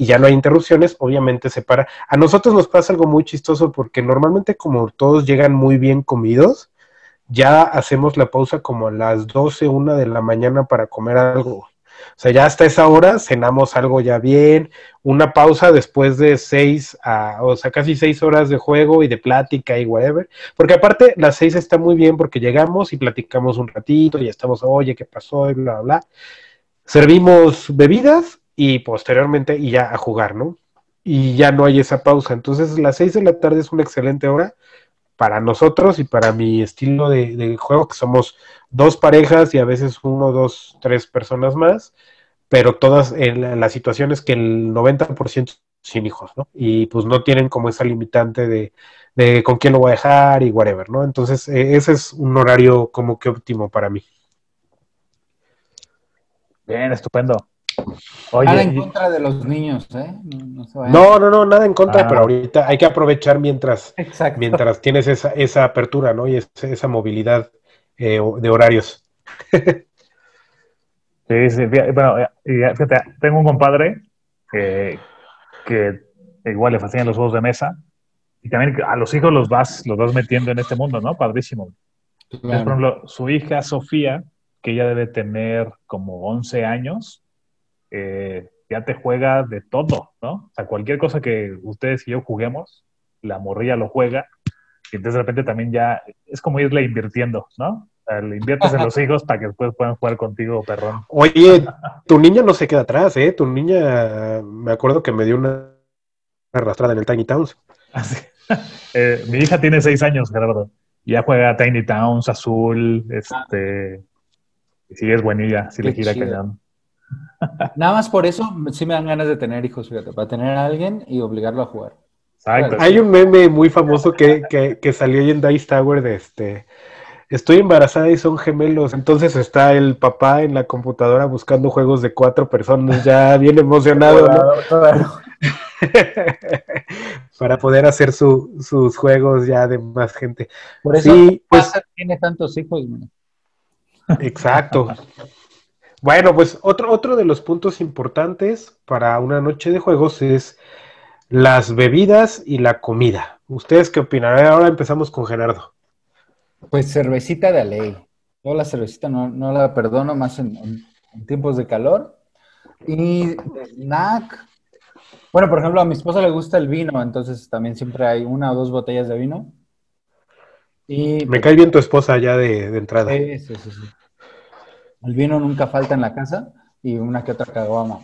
C: y ya no hay interrupciones, obviamente se para. A nosotros nos pasa algo muy chistoso porque normalmente como todos llegan muy bien comidos, ya hacemos la pausa como a las 12, una de la mañana para comer algo. O sea, ya hasta esa hora cenamos algo ya bien, una pausa después de seis, a, o sea, casi seis horas de juego y de plática y whatever. Porque aparte, las seis está muy bien porque llegamos y platicamos un ratito y estamos, oye, ¿qué pasó? Y bla, bla, bla. Servimos bebidas y posteriormente y ya a jugar, ¿no? Y ya no hay esa pausa. Entonces, las seis de la tarde es una excelente hora para nosotros y para mi estilo de, juego, que somos dos parejas y a veces uno, dos, tres personas más, pero todas en la, la situación es que el 90% sin hijos, ¿no? Y pues no tienen como esa limitante de, de con quién lo voy a dejar y whatever, ¿no? Entonces, eh, ese es un horario como que óptimo para mí.
E: Bien, estupendo. Oye,
D: Nada en contra de los niños, ¿eh? No, no.
C: No, no, no, nada en contra,
E: Ah.
C: pero ahorita hay que aprovechar mientras,
D: Exacto.
C: mientras tienes esa, esa apertura, ¿no? Y esa, esa movilidad eh, de horarios.
E: Sí, sí, bueno, eh, y, fíjate, tengo un compadre que, que igual le fascinan los juegos de mesa y también a los hijos los vas, los vas metiendo en este mundo, ¿no? Padrísimo. Entonces, por ejemplo, su hija Sofía, que ella debe tener como 11 años, eh, ya te juega de todo, ¿no? O sea, cualquier cosa que ustedes y yo juguemos, la morrilla lo juega y entonces de repente también ya es como irle invirtiendo, ¿no? O sea, le inviertes en los hijos para que después puedan jugar contigo, perrón.
C: Oye, tu niña no se queda atrás, ¿eh? Tu niña, me acuerdo que me dio una arrastrada en el Tiny Towns.
E: Así. Eh, mi hija tiene seis años, Gerardo. Y ya juega Tiny Towns, Azul, este... y Sí, es buenilla, sí le gira cañón.
D: Nada más por eso sí me dan ganas de tener hijos, fíjate, para tener a alguien y obligarlo a jugar.
E: Exacto.
C: Hay un meme muy famoso que, que, que salió en Dice Tower de este. Estoy embarazada y son gemelos. Entonces está el papá en la computadora buscando juegos de cuatro personas, ya bien emocionado, ¿no?
D: Claro.
C: Para poder hacer su- sus juegos ya de más gente.
D: Por eso
C: Sí, pues
D: tiene tantos hijos. man.
C: exacto. Bueno, pues otro, otro de los puntos importantes para una noche de juegos es las bebidas y la comida. ¿Ustedes qué ver, Ahora empezamos con Gerardo.
D: Pues cervecita de ley. Yo la cervecita no, no la perdono más en, en- en tiempos de calor. Y snack. Bueno, por ejemplo, a mi esposa le gusta el vino, entonces también siempre hay una o dos botellas de vino. Y
C: Me cae bien tu esposa ya de, de entrada.
D: Sí, sí, sí, sí. El vino nunca falta en la casa y una que otra caguama.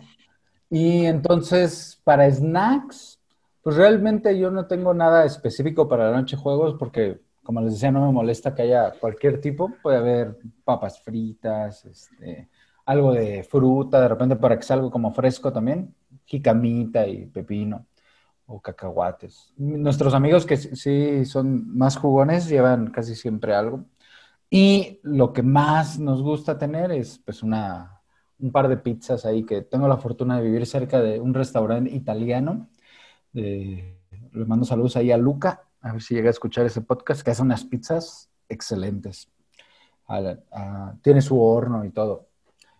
D: Y entonces, para snacks, pues realmente yo no tengo nada específico para la noche juegos porque, como les decía, no me molesta que haya cualquier tipo. Puede haber papas fritas, este, algo de fruta, de repente para que sea algo como fresco también, jicamita y pepino o cacahuates. Nuestros amigos que sí son más jugones llevan casi siempre algo. Y lo que más nos gusta tener es pues una, un par de pizzas ahí, que tengo la fortuna de vivir cerca de un restaurante italiano. Eh, le mando saludos ahí a Luca, a ver si llega a escuchar ese podcast, que hace unas pizzas excelentes. A la- a- tiene su horno y todo.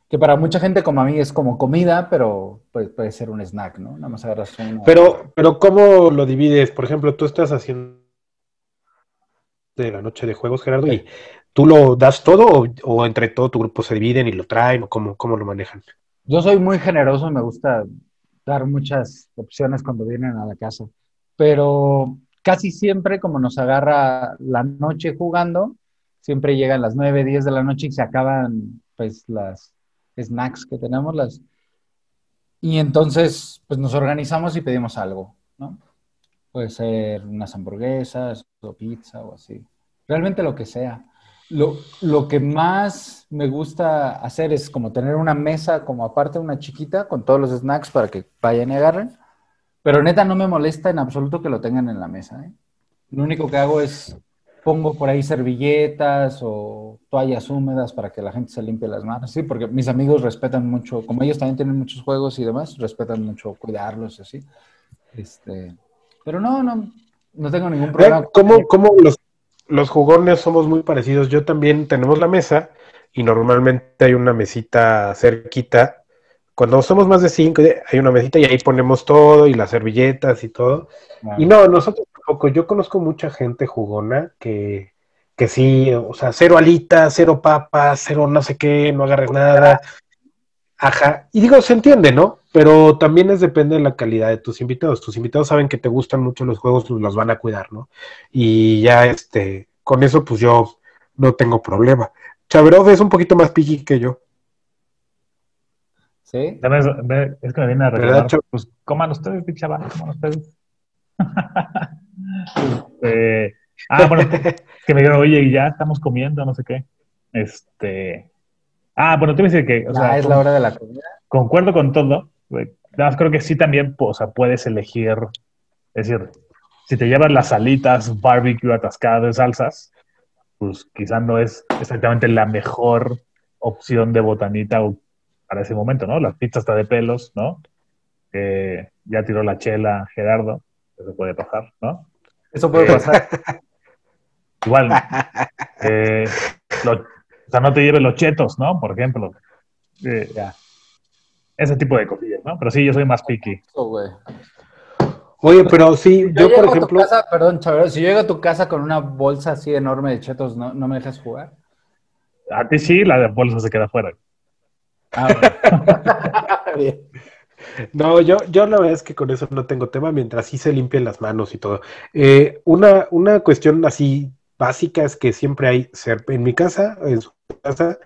D: Que para mucha gente como a mí es como comida, pero puede, puede ser un snack, ¿no? Nada más agarras una.
C: Pero, pero ¿cómo lo divides? Por ejemplo, tú estás haciendo de la noche de juegos, Gerardo, y tú lo das todo o, o entre todo tu grupo se dividen y lo traen o cómo, cómo lo manejan.
D: Yo soy muy generoso, me gusta dar muchas opciones cuando vienen a la casa, pero casi siempre como nos agarra la noche jugando, siempre llegan las 9, 10 de la noche y se acaban pues las snacks que tenemos, las... Y entonces pues nos organizamos y pedimos algo, ¿no? Puede ser unas hamburguesas o pizza o así. Realmente lo que sea. Lo, lo que más me gusta hacer es como tener una mesa como aparte, una chiquita, con todos los snacks para que vayan y agarren. Pero neta no me molesta en absoluto que lo tengan en la mesa. ¿eh? Lo único que hago es pongo por ahí servilletas o toallas húmedas para que la gente se limpie las manos. Sí, porque mis amigos respetan mucho, como ellos también tienen muchos juegos y demás, respetan mucho cuidarlos y así. Este, pero no, no, no tengo ningún problema.
C: ¿Cómo, cómo los, los jugones somos muy parecidos? Yo también tenemos la mesa y normalmente hay una mesita cerquita. Cuando somos más de cinco, hay una mesita y ahí ponemos todo y las servilletas y todo. Y no, nosotros tampoco. Yo conozco mucha gente jugona que, que sí, o sea, cero alitas, cero papas, cero no sé qué, no agarres nada. Ajá. Y digo, se entiende, ¿no? Pero también es depende de la calidad de tus invitados. Tus invitados saben que te gustan mucho los juegos, pues los van a cuidar, ¿no? Y ya, este, con eso, pues yo no tengo problema. Chaverov es un poquito más piqui que yo.
D: ¿Sí?
E: Es, que me viene a
C: ¿Verdad,
E: recordar,
C: Chavo?
E: pues coman ustedes, vato, coman ustedes. Este, ah, bueno, que me dijeron, oye, ya estamos comiendo, no sé qué. Este, ah, bueno, te voy a decir que, o
D: Ya
E: sea,
D: es
E: con-
D: la hora de la comida.
E: concuerdo con todo. Güey. Nada más creo que sí también, pues, o sea, puedes elegir, es decir, si te llevas las alitas barbecue atascadas de salsas, pues quizás no es exactamente la mejor opción de botanita para ese momento, ¿no? La pizza está de pelos, ¿no? Eh, ya tiró la chela Gerardo, eso puede pasar, ¿no?
D: Eso puede pasar.
E: Igual, eh, lo- o sea, no te lleves los chetos, ¿no? Por ejemplo. Eh,
D: Ya.
E: ese tipo de cosillas, ¿no? Pero sí, yo soy más picky.
C: Oye, pero sí,
D: Si
C: yo por ejemplo,
D: casa- perdón, Chavero, si yo llego a tu casa con una bolsa así enorme de chetos, ¿no, no me dejas jugar?
E: A ti sí, la de bolsa se queda fuera.
D: Ah, bueno. Bien.
C: no, yo, yo la verdad es que con eso no tengo tema, mientras sí se limpien las manos y todo. Eh, una, una cuestión así básica es que siempre hay, en mi casa, en su casa,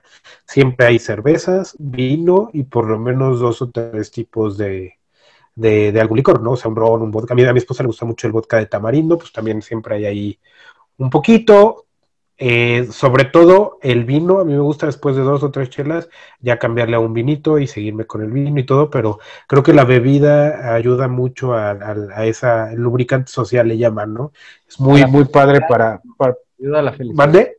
C: siempre hay cervezas, vino y por lo menos dos o tres tipos de, de, algún licor, ¿no? O sea, un ron, un vodka. A a mi esposa le gusta mucho el vodka de tamarindo, pues también siempre hay ahí un poquito. Eh, sobre todo el vino, a mí me gusta después de dos o tres chelas ya cambiarle a un vinito y seguirme con el vino y todo, pero creo que la bebida ayuda muesa a, a- a esa, el lubricante social le llaman, ¿no? Es muy, muy padre para, para...
D: Ayuda a la felicidad.
C: ¿Mande?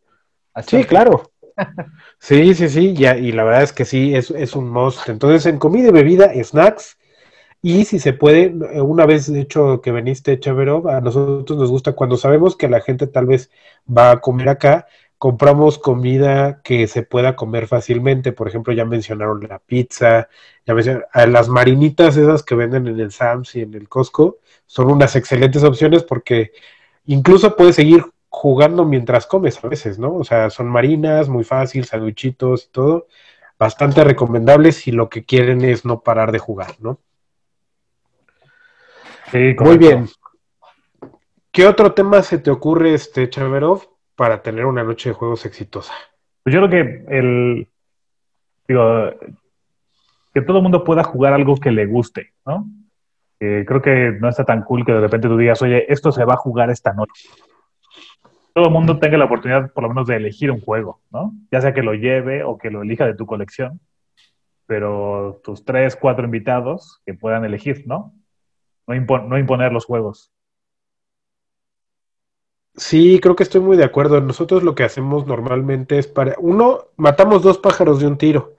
D: Así
C: Sí, claro. Sí, sí, sí, ya, y la verdad es que sí, es, es un must. Entonces, en comida y bebida, snacks, y si se puede, eh, una vez de hecho que veniste, Chavero, a nosotros nos gusta cuando sabemos que la gente tal vez va a comer acá, compramos comida que se pueda comer fácilmente. Por ejemplo, ya mencionaron la pizza, ya mencionaron, las marinitas esas que venden en el Sams y en el Costco, son unas excelentes opciones porque incluso puedes seguir jugando mientras comes a veces, ¿no? O sea, son marinas, muy fácil, sandwichitos y todo, bastante recomendables si lo que quieren es no parar de jugar, ¿no?
E: Sí,
C: Muy bien. ¿Qué otro tema se te ocurre, este Chaverov, para tener una noche de juegos exitosa?
E: Pues yo creo que el. Digo, que todo el mundo pueda jugar algo que le guste, ¿no? Eh, creo que no está tan cool que de repente tú digas, oye, esto se va a jugar esta noche. Todo el mundo tenga la oportunidad, por lo menos, de elegir un juego, ¿no? Ya sea que lo lleve o que lo elija de tu colección, pero tus tres, cuatro invitados que puedan elegir, ¿no? No, impo- no imponer los juegos.
C: Sí, creo que estoy muy de acuerdo. Nosotros lo que hacemos normalmente es para, uno, matamos dos pájaros de un tiro,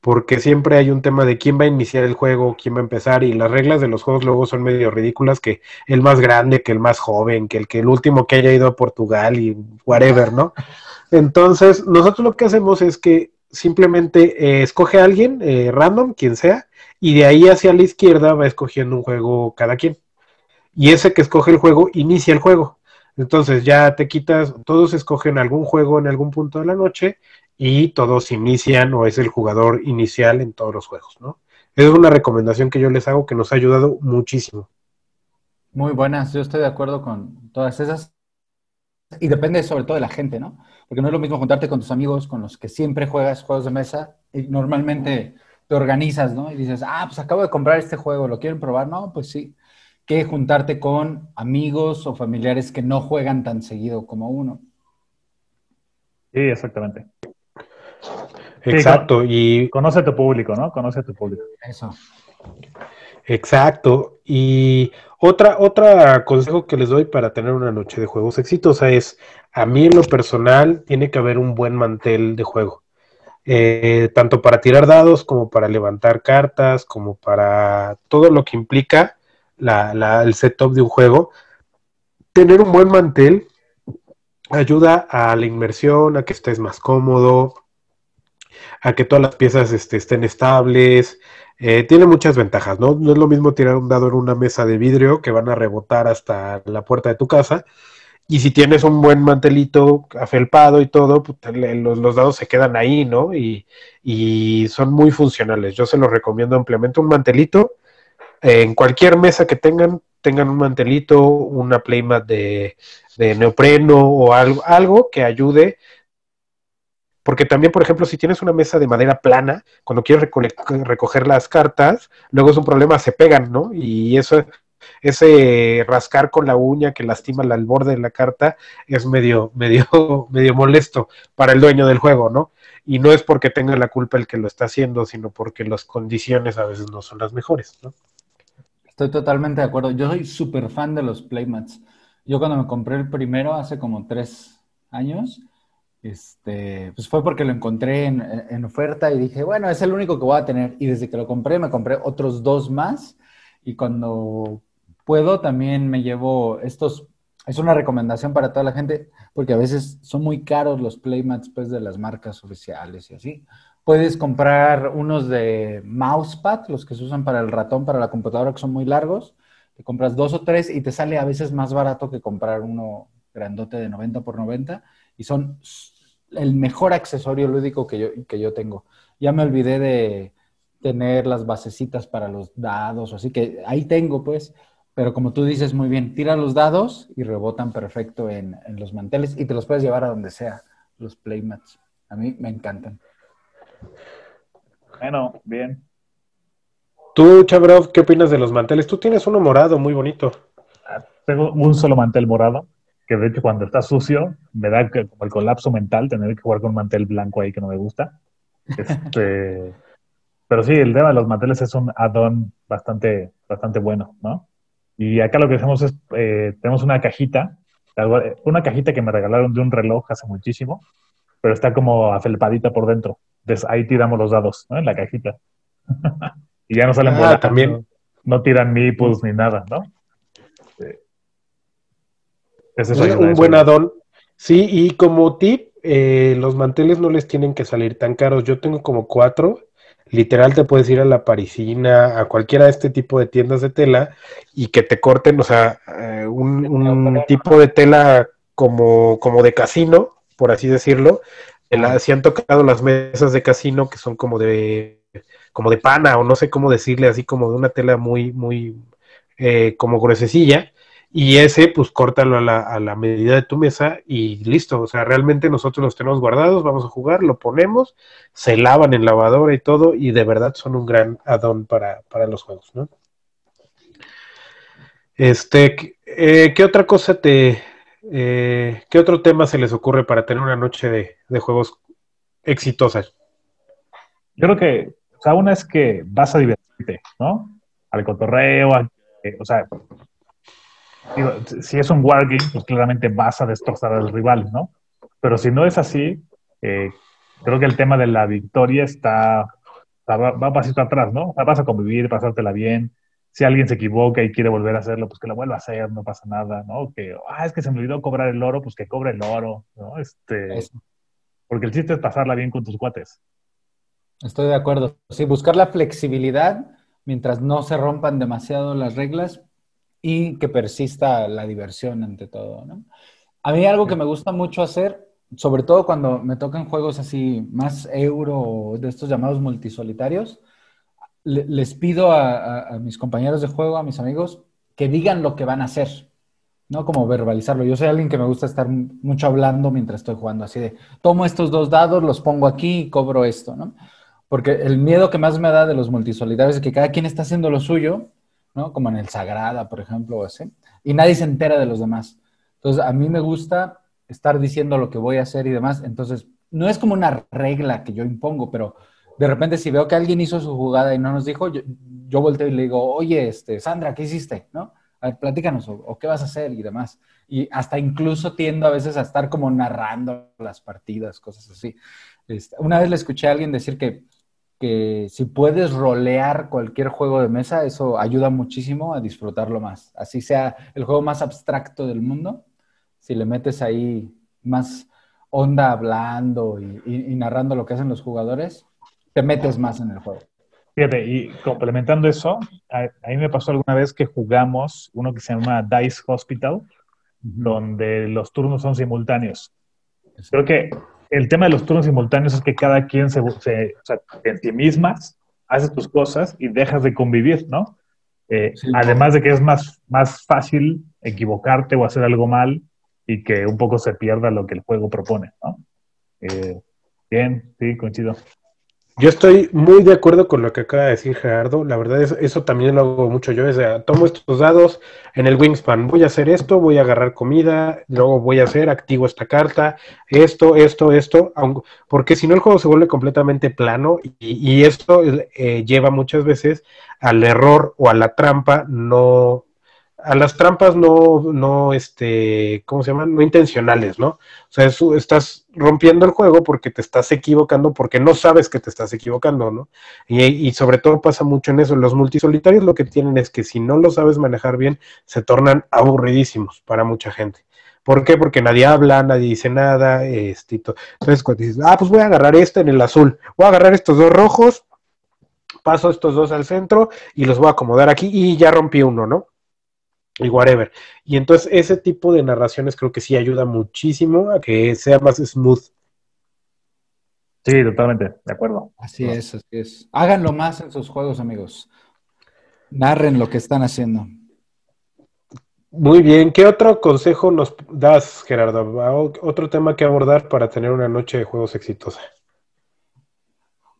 C: porque siempre hay un tema de quién va a iniciar el juego, quién va a empezar, y las reglas de los juegos luego son medio ridículas, que el más grande, que el más joven, que el que el último que haya ido a Portugal y whatever, ¿no? Entonces, nosotros lo que hacemos es que simplemente eh, escoge a alguien, eh, random, quien sea, y de ahí hacia la izquierda va escogiendo un juego cada quien. Y ese que escoge el juego inicia el juego. Entonces ya te quitas, todos escogen algún juego en algún punto de la noche y todos inician o es el jugador inicial en todos los juegos, ¿no? Es una recomendación que yo les hago que nos ha ayudado muchísimo.
D: Muy buenas, yo estoy de acuerdo con todas esas. Y depende sobre todo de la gente, ¿no? Porque no es lo mismo juntarte con tus amigos con los que siempre juegas juegos de mesa y normalmente te organizas, ¿no? Y dices, ah, pues acabo de comprar este juego, ¿lo quieren probar? No, pues sí. Que juntarte con amigos o familiares que no juegan tan seguido como uno.
E: Sí, exactamente.
C: Exacto, y
E: Conoce a tu público, ¿no? Conoce a tu público.
D: Eso.
C: Exacto. Y otra, otra consejo que les doy para tener una noche de juegos exitosa es, a mí en lo personal, tiene que haber un buen mantel de juego. Eh, tanto para tirar dados como para levantar cartas, como para todo lo que implica la, la- el setup de un juego. Tener un buen mantel ayuda a la inmersión, a que estés más cómodo, a que todas las piezas este, estén estables. Eh, tiene muchas ventajas, ¿no? No es lo mismo tirar un dado en una mesa de vidrio que van a rebotar hasta la puerta de tu casa. Y si tienes un buen mantelito afelpado y todo, pues, los, los dados se quedan ahí, ¿no? Y, y son muy funcionales. Yo se los recomiendo ampliamente. Un mantelito, eh, en cualquier mesa que tengan, tengan un mantelito, una playmat de, de neopreno o algo, algo que ayude porque también, por ejemplo, si tienes una mesa de madera plana, cuando quieres recoger las cartas, luego es un problema, se pegan, ¿no? Y eso, ese rascar con la uña que lastima la- el borde de la carta es medio, medio, medio molesto para el dueño del juego, ¿no? Y no es porque tenga la culpa el que lo está haciendo, sino porque las condiciones a veces no son las mejores, ¿no?
D: Estoy totalmente de acuerdo. Yo soy súper fan de los playmats. Yo cuando me compré el primero hace como tres años, Este, pues fue porque lo encontré en, en oferta y dije, bueno, es el único que voy a tener. Y desde que lo compré, me compré otros dos más. Y cuando puedo, también me llevo estos. Es una recomendación para toda la gente, porque a veces son muy caros los playmats pues, de las marcas oficiales y así. Puedes comprar unos de mousepad, los que se usan para el ratón, para la computadora, que son muy largos. Te compras dos o tres y te sale a veces más barato que comprar uno grandote de 90 por 90 y son el mejor accesorio lúdico que yo, que yo tengo. Ya me olvidé de tener las basecitas para los dados, así que ahí tengo pues, pero como tú dices muy bien, tira los dados y rebotan perfecto en, en los manteles y te los puedes llevar a donde sea, los playmats. A mí me encantan.
E: Bueno, bien.
C: Tú, Chabrov, ¿qué opinas de los manteles? Tú tienes uno morado muy bonito.
E: Tengo un solo mantel morado, que de hecho cuando está sucio me da como el colapso mental tener que jugar con un mantel blanco ahí que no me gusta. Este, pero sí, el tema de los manteles es un add-on bastante, bastante bueno, ¿no? Y acá lo que hacemos es, eh, tenemos una cajita, una cajita que me regalaron de un reloj hace muchísimo, pero está como afelpadita por dentro. Entonces ahí tiramos los dados, ¿no? En la cajita. y ya no salen
C: Ah,
E: volando,
C: también.
E: No tiran meeples ni nada, ¿no? Ese es
C: un buen add-on. Sí, y como tip, eh, los manteles no les tienen que salir tan caros. Yo tengo como cuatro. Literal, te puedes ir a la Parisina, a cualquiera de este tipo de tiendas de tela y que te corten, o sea, eh, un, un tipo de tela como, como de casino, por así decirlo. En la- han tocado las mesas de casino que son como de, como de pana o no sé cómo decirle, así como de una tela muy, muy, eh, como gruesecilla. Y ese, pues córtalo a la, a la medida de tu mesa y listo. O sea, realmente nosotros los tenemos guardados, vamos a jugar, lo ponemos, se lavan en lavadora y todo, y de verdad son un gran add-on para, para los juegos, ¿no? Este, ¿qué- eh, ¿qué otra cosa te, eh, qué otro tema se les ocurre para tener una noche de, de juegos exitosa?
E: Yo creo que, o sea, una es que vas a divertirte, ¿no? Al cotorreo, eh, o sea, digo, si es un wargame, pues claramente vas a destrozar al rival, ¿no? Pero si no es así, eh, creo que el tema de la victoria está, está- va, va un pasito atrás, ¿no? O sea, vas a convivir, pasártela bien. Si alguien se equivoca y quiere volver a hacerlo, pues que lo vuelva a hacer, no pasa nada, ¿no? Que, ah, es que se me olvidó cobrar el oro, pues que cobre el oro, ¿no? Este,
D: Eso.
E: porque el chiste es pasarla bien con tus cuates.
D: Estoy de acuerdo. Sí, buscar la flexibilidad mientras no se rompan demasiado las reglas y que persista la diversión ante todo, ¿no? A mí algo que me gusta mucho hacer, sobre todo cuando me tocan juegos así más euro o de estos llamados multisolitarios, le- les pido a, a- a mis compañeros de juego, a mis amigos, que digan lo que van a hacer, ¿no? Como verbalizarlo. Yo soy alguien que me gusta estar mucho hablando mientras estoy jugando, así de, tomo estos dos dados, los pongo aquí y cobro esto, ¿no? Porque el miedo que más me da de los multisolitarios es que cada quien está haciendo lo suyo, Como en el Sagrada, por ejemplo, o así, y nadie se entera de los demás. Entonces, a mí me gusta estar diciendo lo que voy a hacer y demás. Entonces, no es como una regla que yo impongo, pero de repente si veo que alguien hizo su jugada y no nos dijo, yo, yo volteo y le digo, oye, este, Sandra, ¿qué hiciste? ¿No? A ver, platícanos, o, o qué vas a hacer y demás. Y hasta incluso tiendo a veces a estar como narrando las partidas, cosas así. Este, una vez le escuché a alguien decir que, que si puedes rolear cualquier juego de mesa, eso ayuda muchísimo a disfrutarlo más. Así sea el juego más abstracto del mundo, si le metes ahí más onda hablando y, y- y narrando lo que hacen los jugadores, te metes más en el juego.
E: Fíjate, y complementando eso, a, a mí me pasó alguna vez que jugamos uno que se llama Dice Hospital, donde los turnos son simultáneos. Creo que el tema de los turnos simultáneos es que cada quien se, se- o sea, en ti mismas haces tus cosas y dejas de convivir, ¿no? Eh,
D: Sí.
E: además de que es más, más fácil equivocarte o hacer algo mal y que un poco se pierda lo que el juego propone, ¿no? Eh, bien, sí, coincido.
C: Yo estoy muy de acuerdo con lo que acaba de decir Gerardo. La verdad es eso también lo hago mucho yo. Es de, tomo estos dados en el Wingspan. Voy a hacer esto, voy a agarrar comida, luego voy a hacer, activo esta carta, esto, esto, esto. porque si no el juego se vuelve completamente plano y, y esto eh, lleva muchas veces al error o a la trampa no a las trampas no, no, este, ¿cómo se llaman? No intencionales, ¿no? O sea, estás rompiendo el juego porque te estás equivocando, porque no sabes que te estás equivocando, ¿no? Y, y sobre todo pasa mucho en eso. Los multisolitarios lo que tienen es que si no lo sabes manejar bien, se tornan aburridísimos para mucha gente. ¿Por qué? Porque nadie habla, nadie dice nada, este, entonces cuando dices, ah, pues voy a agarrar este en el azul, voy a agarrar estos dos rojos, paso estos dos al centro y los voy a acomodar aquí y ya rompí uno, ¿no? Y whatever. Y entonces ese tipo de narraciones creo que sí ayuda muchísimo a que sea más smooth.
E: Sí, totalmente, de acuerdo.
D: Así es, así es. Háganlo más en sus juegos, amigos. Narren lo que están haciendo.
C: Muy bien, ¿qué otro consejo nos das, Gerardo? ¿A o- Otro tema que abordar para tener una noche de juegos exitosa.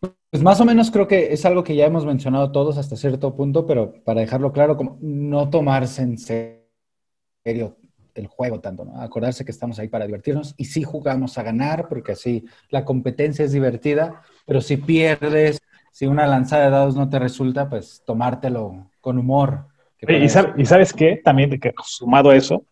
D: Pues más o menos creo que es algo que ya hemos mencionado todos hasta cierto punto, pero para dejarlo claro, como no tomarse en serio el juego tanto, ¿no? Acordarse que estamos ahí para divertirnos y sí jugamos a ganar, porque así la competencia es divertida, pero si pierdes, si una lanzada de dados no te resulta, pues tomártelo con humor.
E: ¿Y, y sabes qué? También que, sumado a eso,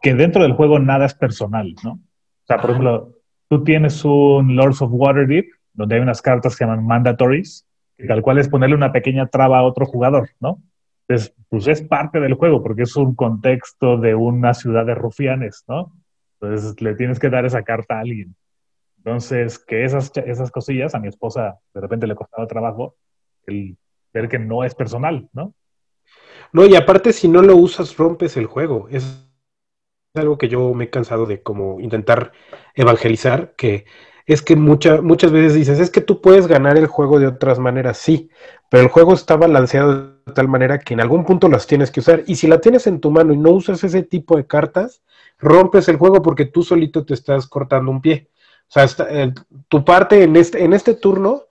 E: que dentro del juego nada es personal, ¿no? O sea, por ejemplo, tú tienes un Lords of Waterdeep, donde hay unas cartas que se llaman mandatories, que tal cual es ponerle una pequeña traba a otro jugador, ¿no? Entonces, pues es parte del juego, porque es un contexto de una ciudad de rufianes, ¿no? Entonces, le tienes que dar esa carta a alguien. Entonces, que esas, esas cosillas a mi esposa de repente le costaba trabajo el ver que no es personal, ¿no?
C: No, y aparte si no lo usas, rompes el juego. Es algo que yo me he cansado de como intentar evangelizar, que es que mucha- muchas veces dices, es que tú puedes ganar el juego de otras maneras, sí, pero el juego está balanceado de tal manera que en algún punto las tienes que usar. Y si la tienes en tu mano y no usas ese tipo de cartas, rompes el juego porque tú solito te estás cortando un pie. O sea, tu parte en este, en este turno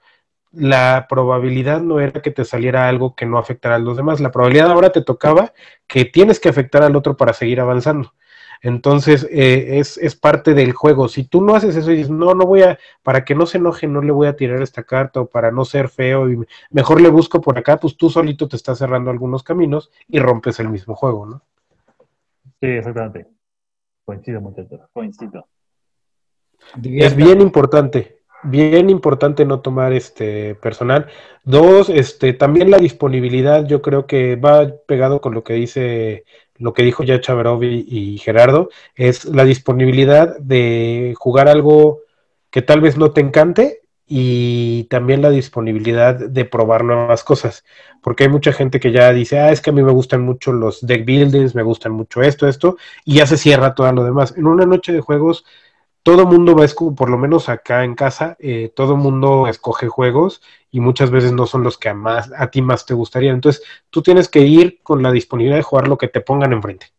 C: la probabilidad no era que te saliera algo que no afectara a los demás. La probabilidad ahora te tocaba que tienes que afectar al otro para seguir avanzando. Entonces, eh, es, es parte del juego. Si tú no haces eso y dices, no, no voy a, para que no se enoje, no le voy a tirar esta carta o para no ser feo y mejor le busco por acá, pues tú solito te estás cerrando algunos caminos y rompes el mismo juego, ¿no?
E: Sí, exactamente. Coincido, muchachos. Coincido.
C: Es bien importante, bien importante no tomar este personal. Dos, este, también la disponibilidad, yo creo que va pegado con lo que dice, lo que dijo ya Chaverov y, y Gerardo, es la disponibilidad de jugar algo que tal vez no te encante y también la disponibilidad de probar nuevas cosas, porque hay mucha gente que ya dice, ah, es que a mí me gustan mucho los deck buildings, me gustan mucho esto, esto, y ya se cierra todo lo demás. En una noche de juegos todo mundo va a escoger, por lo menos acá en casa, eh, todo mundo escoge juegos y muchas veces no son los que a, más, a ti más te gustarían. Entonces, tú tienes que ir con la disponibilidad de jugar lo que te pongan enfrente.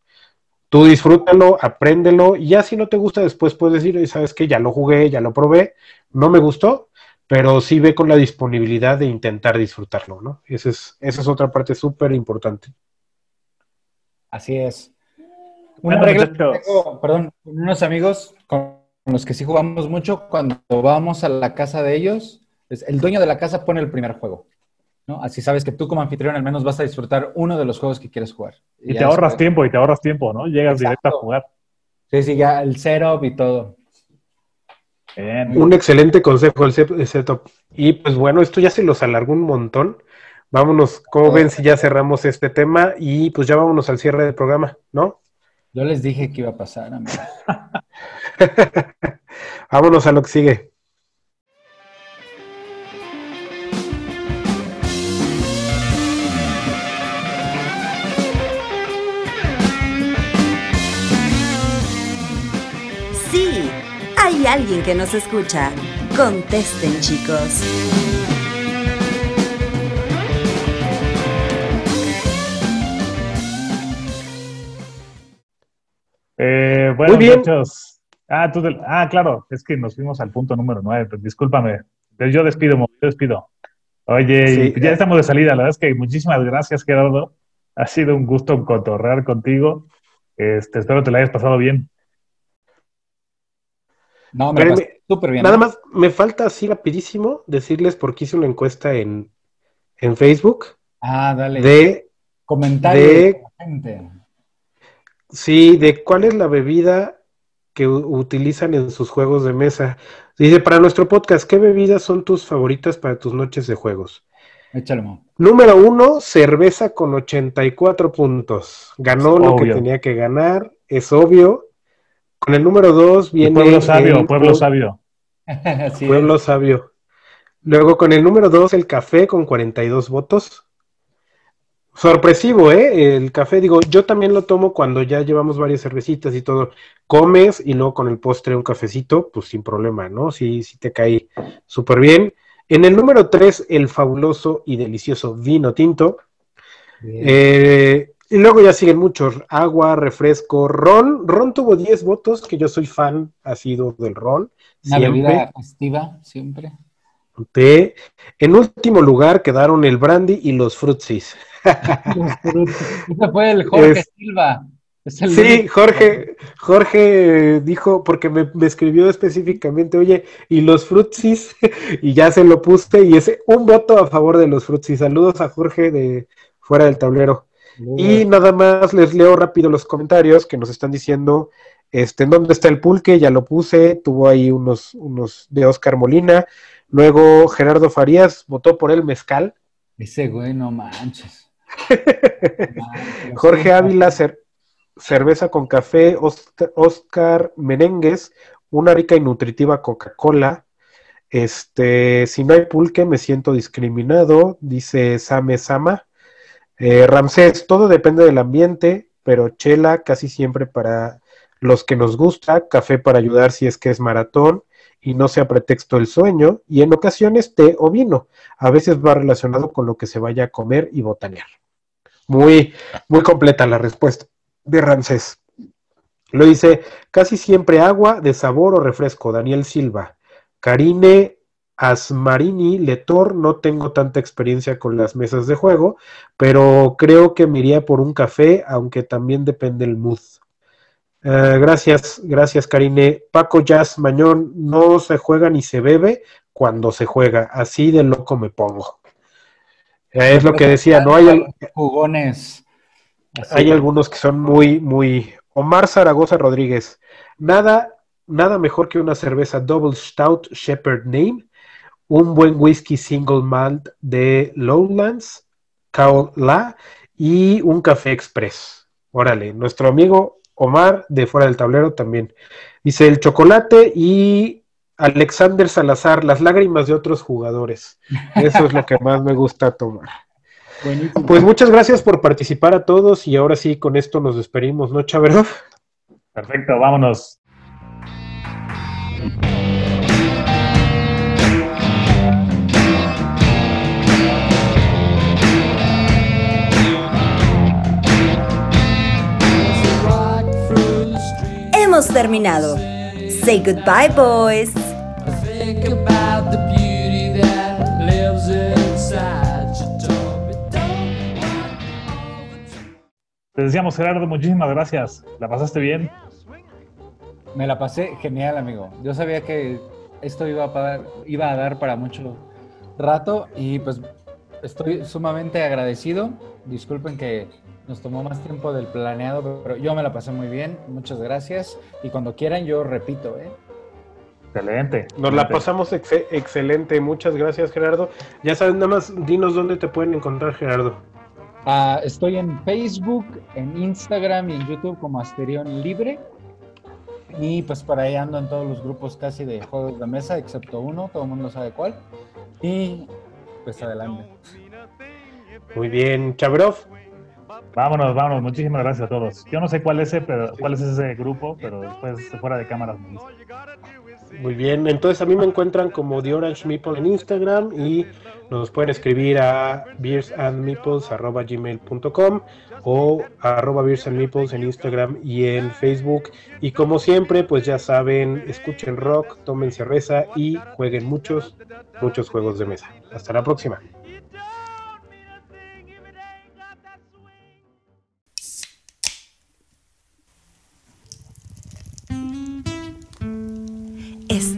C: Tú disfrútalo, apréndelo y ya si no te gusta después puedes decir, "Oye, sabes que ya lo jugué, ya lo probé, no me gustó, pero sí ve con la disponibilidad de intentar disfrutarlo, ¿no? Esa es, esa es otra parte súper importante.
D: Así es. Una regla perdón, con unos amigos con los que sí jugamos mucho, cuando vamos a la casa de ellos, el dueño de la casa pone el primer juego. ¿no? Así sabes que tú como anfitrión al menos vas a disfrutar uno de los juegos que quieres jugar.
E: Y te ahorras
D: después-
E: tiempo, y te ahorras tiempo, ¿no? Llegas
D: Exacto.
E: directo a jugar.
D: Sí, sí, ya el setup y todo.
E: Bien.
C: Un excelente consejo el set- el setup. Y pues bueno, esto ya se los alargó un montón. Vámonos, ¿cómo ven si ya cerramos este tema? Y pues ya vámonos al cierre del programa, ¿no?
D: Yo les dije que iba a pasar, amigos.
C: Vámonos a lo que sigue.
A: Sí, hay alguien que nos escucha. Contesten, chicos.
E: Eh, bueno,
C: Muy bien.
E: Ah, tú del- ah, claro, es que nos fuimos al punto número nueve. pues, discúlpame. Yo despido, yo despido. Oye,
C: Sí.
E: ya estamos de salida. La verdad es que muchísimas gracias, Gerardo. Ha sido un gusto cotorrear contigo. Este, espero te la hayas pasado bien.
D: No, me súper bien.
C: Nada más, me falta así rapidísimo decirles porque hice una encuesta en, en Facebook
D: Ah, dale.
C: de,
D: Comentarios
C: de-
D: de la gente.
C: Sí, de cuál es la bebida que utilizan en sus juegos de mesa. Dice, para nuestro podcast, ¿qué bebidas son tus favoritas para tus noches de juegos?
D: Échale, Mo.
C: Número uno, cerveza con 84 puntos. Ganó
E: Es
C: lo que tenía que ganar, es obvio. Con el número dos
E: El
C: viene
E: pueblo sabio,
C: el
E: pueblo
C: pue-
E: sabio.
D: Así es.
C: pueblo sabio. Luego con el número dos, el café con 42 votos. Sorpresivo, ¿eh? El café, digo, yo también lo tomo cuando ya llevamos varias cervecitas y todo. Comes y luego con el postre un cafecito, pues sin problema, ¿no? Sí, sí te cae súper bien. En el número tres, el fabuloso y delicioso vino tinto. Eh, y luego ya siguen muchos, agua, refresco, ron. Ron tuvo 10 votos, que yo soy fan, ha sido del ron.
D: Una
C: siempre.
D: bebida festiva, siempre.
C: Té. En último lugar quedaron el brandy y los frutsis.
D: Ese fue el Jorge
C: Es-
D: Silva. Es el
C: Sí,
D: único-
C: Jorge, Jorge dijo, porque me, me escribió específicamente, oye, y los frutsis, y ya se lo puse, y ese un voto a favor de los frutsis. Saludos a Jorge de fuera del tablero. Y nada más les leo rápido los comentarios que nos están diciendo, este, ¿en dónde está el pulque? Ya lo puse, tuvo ahí unos, unos de Oscar Molina. Luego Gerardo Farías votó por el mezcal.
D: Ese güey, no manches.
C: Jorge. Ávila, cer- cerveza con café. Oscar Menéndez, una rica y nutritiva Coca-Cola. Este, si no hay pulque, me siento discriminado, dice Same Sama. Eh, Ramsés, todo depende del ambiente, pero chela casi siempre para los que nos gusta, café para ayudar si es que es maratón y no sea pretexto el sueño, y en ocasiones té o vino. A veces va relacionado con lo que se vaya a comer y botanear. Muy, muy completa la respuesta de Ramsés. Lo dice, casi siempre agua de sabor o refresco, Daniel Silva. Karine Asmarini Letor, no tengo tanta experiencia con las mesas de juego, pero creo que me iría por un café, aunque también depende el mood. Eh, gracias, gracias Karine. Paco Jazz Mañón, no se juega ni se bebe cuando se juega, así de loco me pongo. Eh, es lo que decía, no hay,
D: Jugones.
C: Hay algunos que son muy, muy. Omar Zaragoza Rodríguez. Nada, nada mejor que una cerveza Double Stout Shepherd Name, un buen whisky single malt de Lowlands, Cao La y un café express. Órale, nuestro amigo Omar de fuera del tablero también. Dice el chocolate y Alexander Salazar, las lágrimas de otros jugadores. Eso es lo que más me gusta tomar.
D: Buenísimo.
C: Pues muchas gracias por participar a todos y ahora sí, con esto nos despedimos, ¿no, Chaverov?
E: Perfecto, vámonos.
A: Hemos terminado. Say goodbye, boys.
E: Te decíamos, Gerardo, muchísimas gracias. ¿La pasaste bien?
D: Me la pasé genial, amigo. Yo sabía que esto iba a, dar, iba a dar para mucho rato y pues estoy sumamente agradecido. Disculpen que nos tomó más tiempo del planeado, pero yo me la pasé muy bien. Muchas gracias. Y cuando quieran, yo repito, ¿eh?
E: Excelente.
C: Nos la pasamos ex- excelente, muchas gracias Gerardo. Ya sabes, nada más dinos dónde te pueden encontrar Gerardo.
D: Ah, estoy en Facebook, en Instagram y en YouTube como Asterión Libre. Y pues por ahí ando en todos los grupos casi de juegos de mesa, excepto uno, todo el mundo sabe cuál. Y pues adelante.
C: Muy bien, Chaverov.
E: Vámonos, vámonos. Muchísimas gracias a todos. Yo no sé cuál es ese, pero cuál es ese grupo, pero después fuera de cámaras me.
C: Muy bien, entonces a mí me encuentran como The Orange Meeple en Instagram y nos pueden escribir a beersandmeeples.gmail.com o arroba beersandmeeples en Instagram y en Facebook. Y como siempre, pues ya saben, escuchen rock, tomen cerveza y jueguen muchos, muchos juegos de mesa. Hasta la próxima.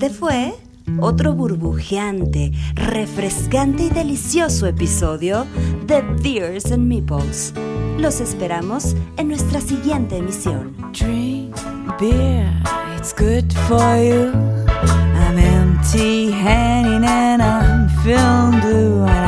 A: Este fue otro burbujeante, refrescante y delicioso episodio de Beers and Meeples. Los esperamos en nuestra siguiente emisión.
F: Drink beer, it's good for you. I'm empty handed and I'm feeling blue.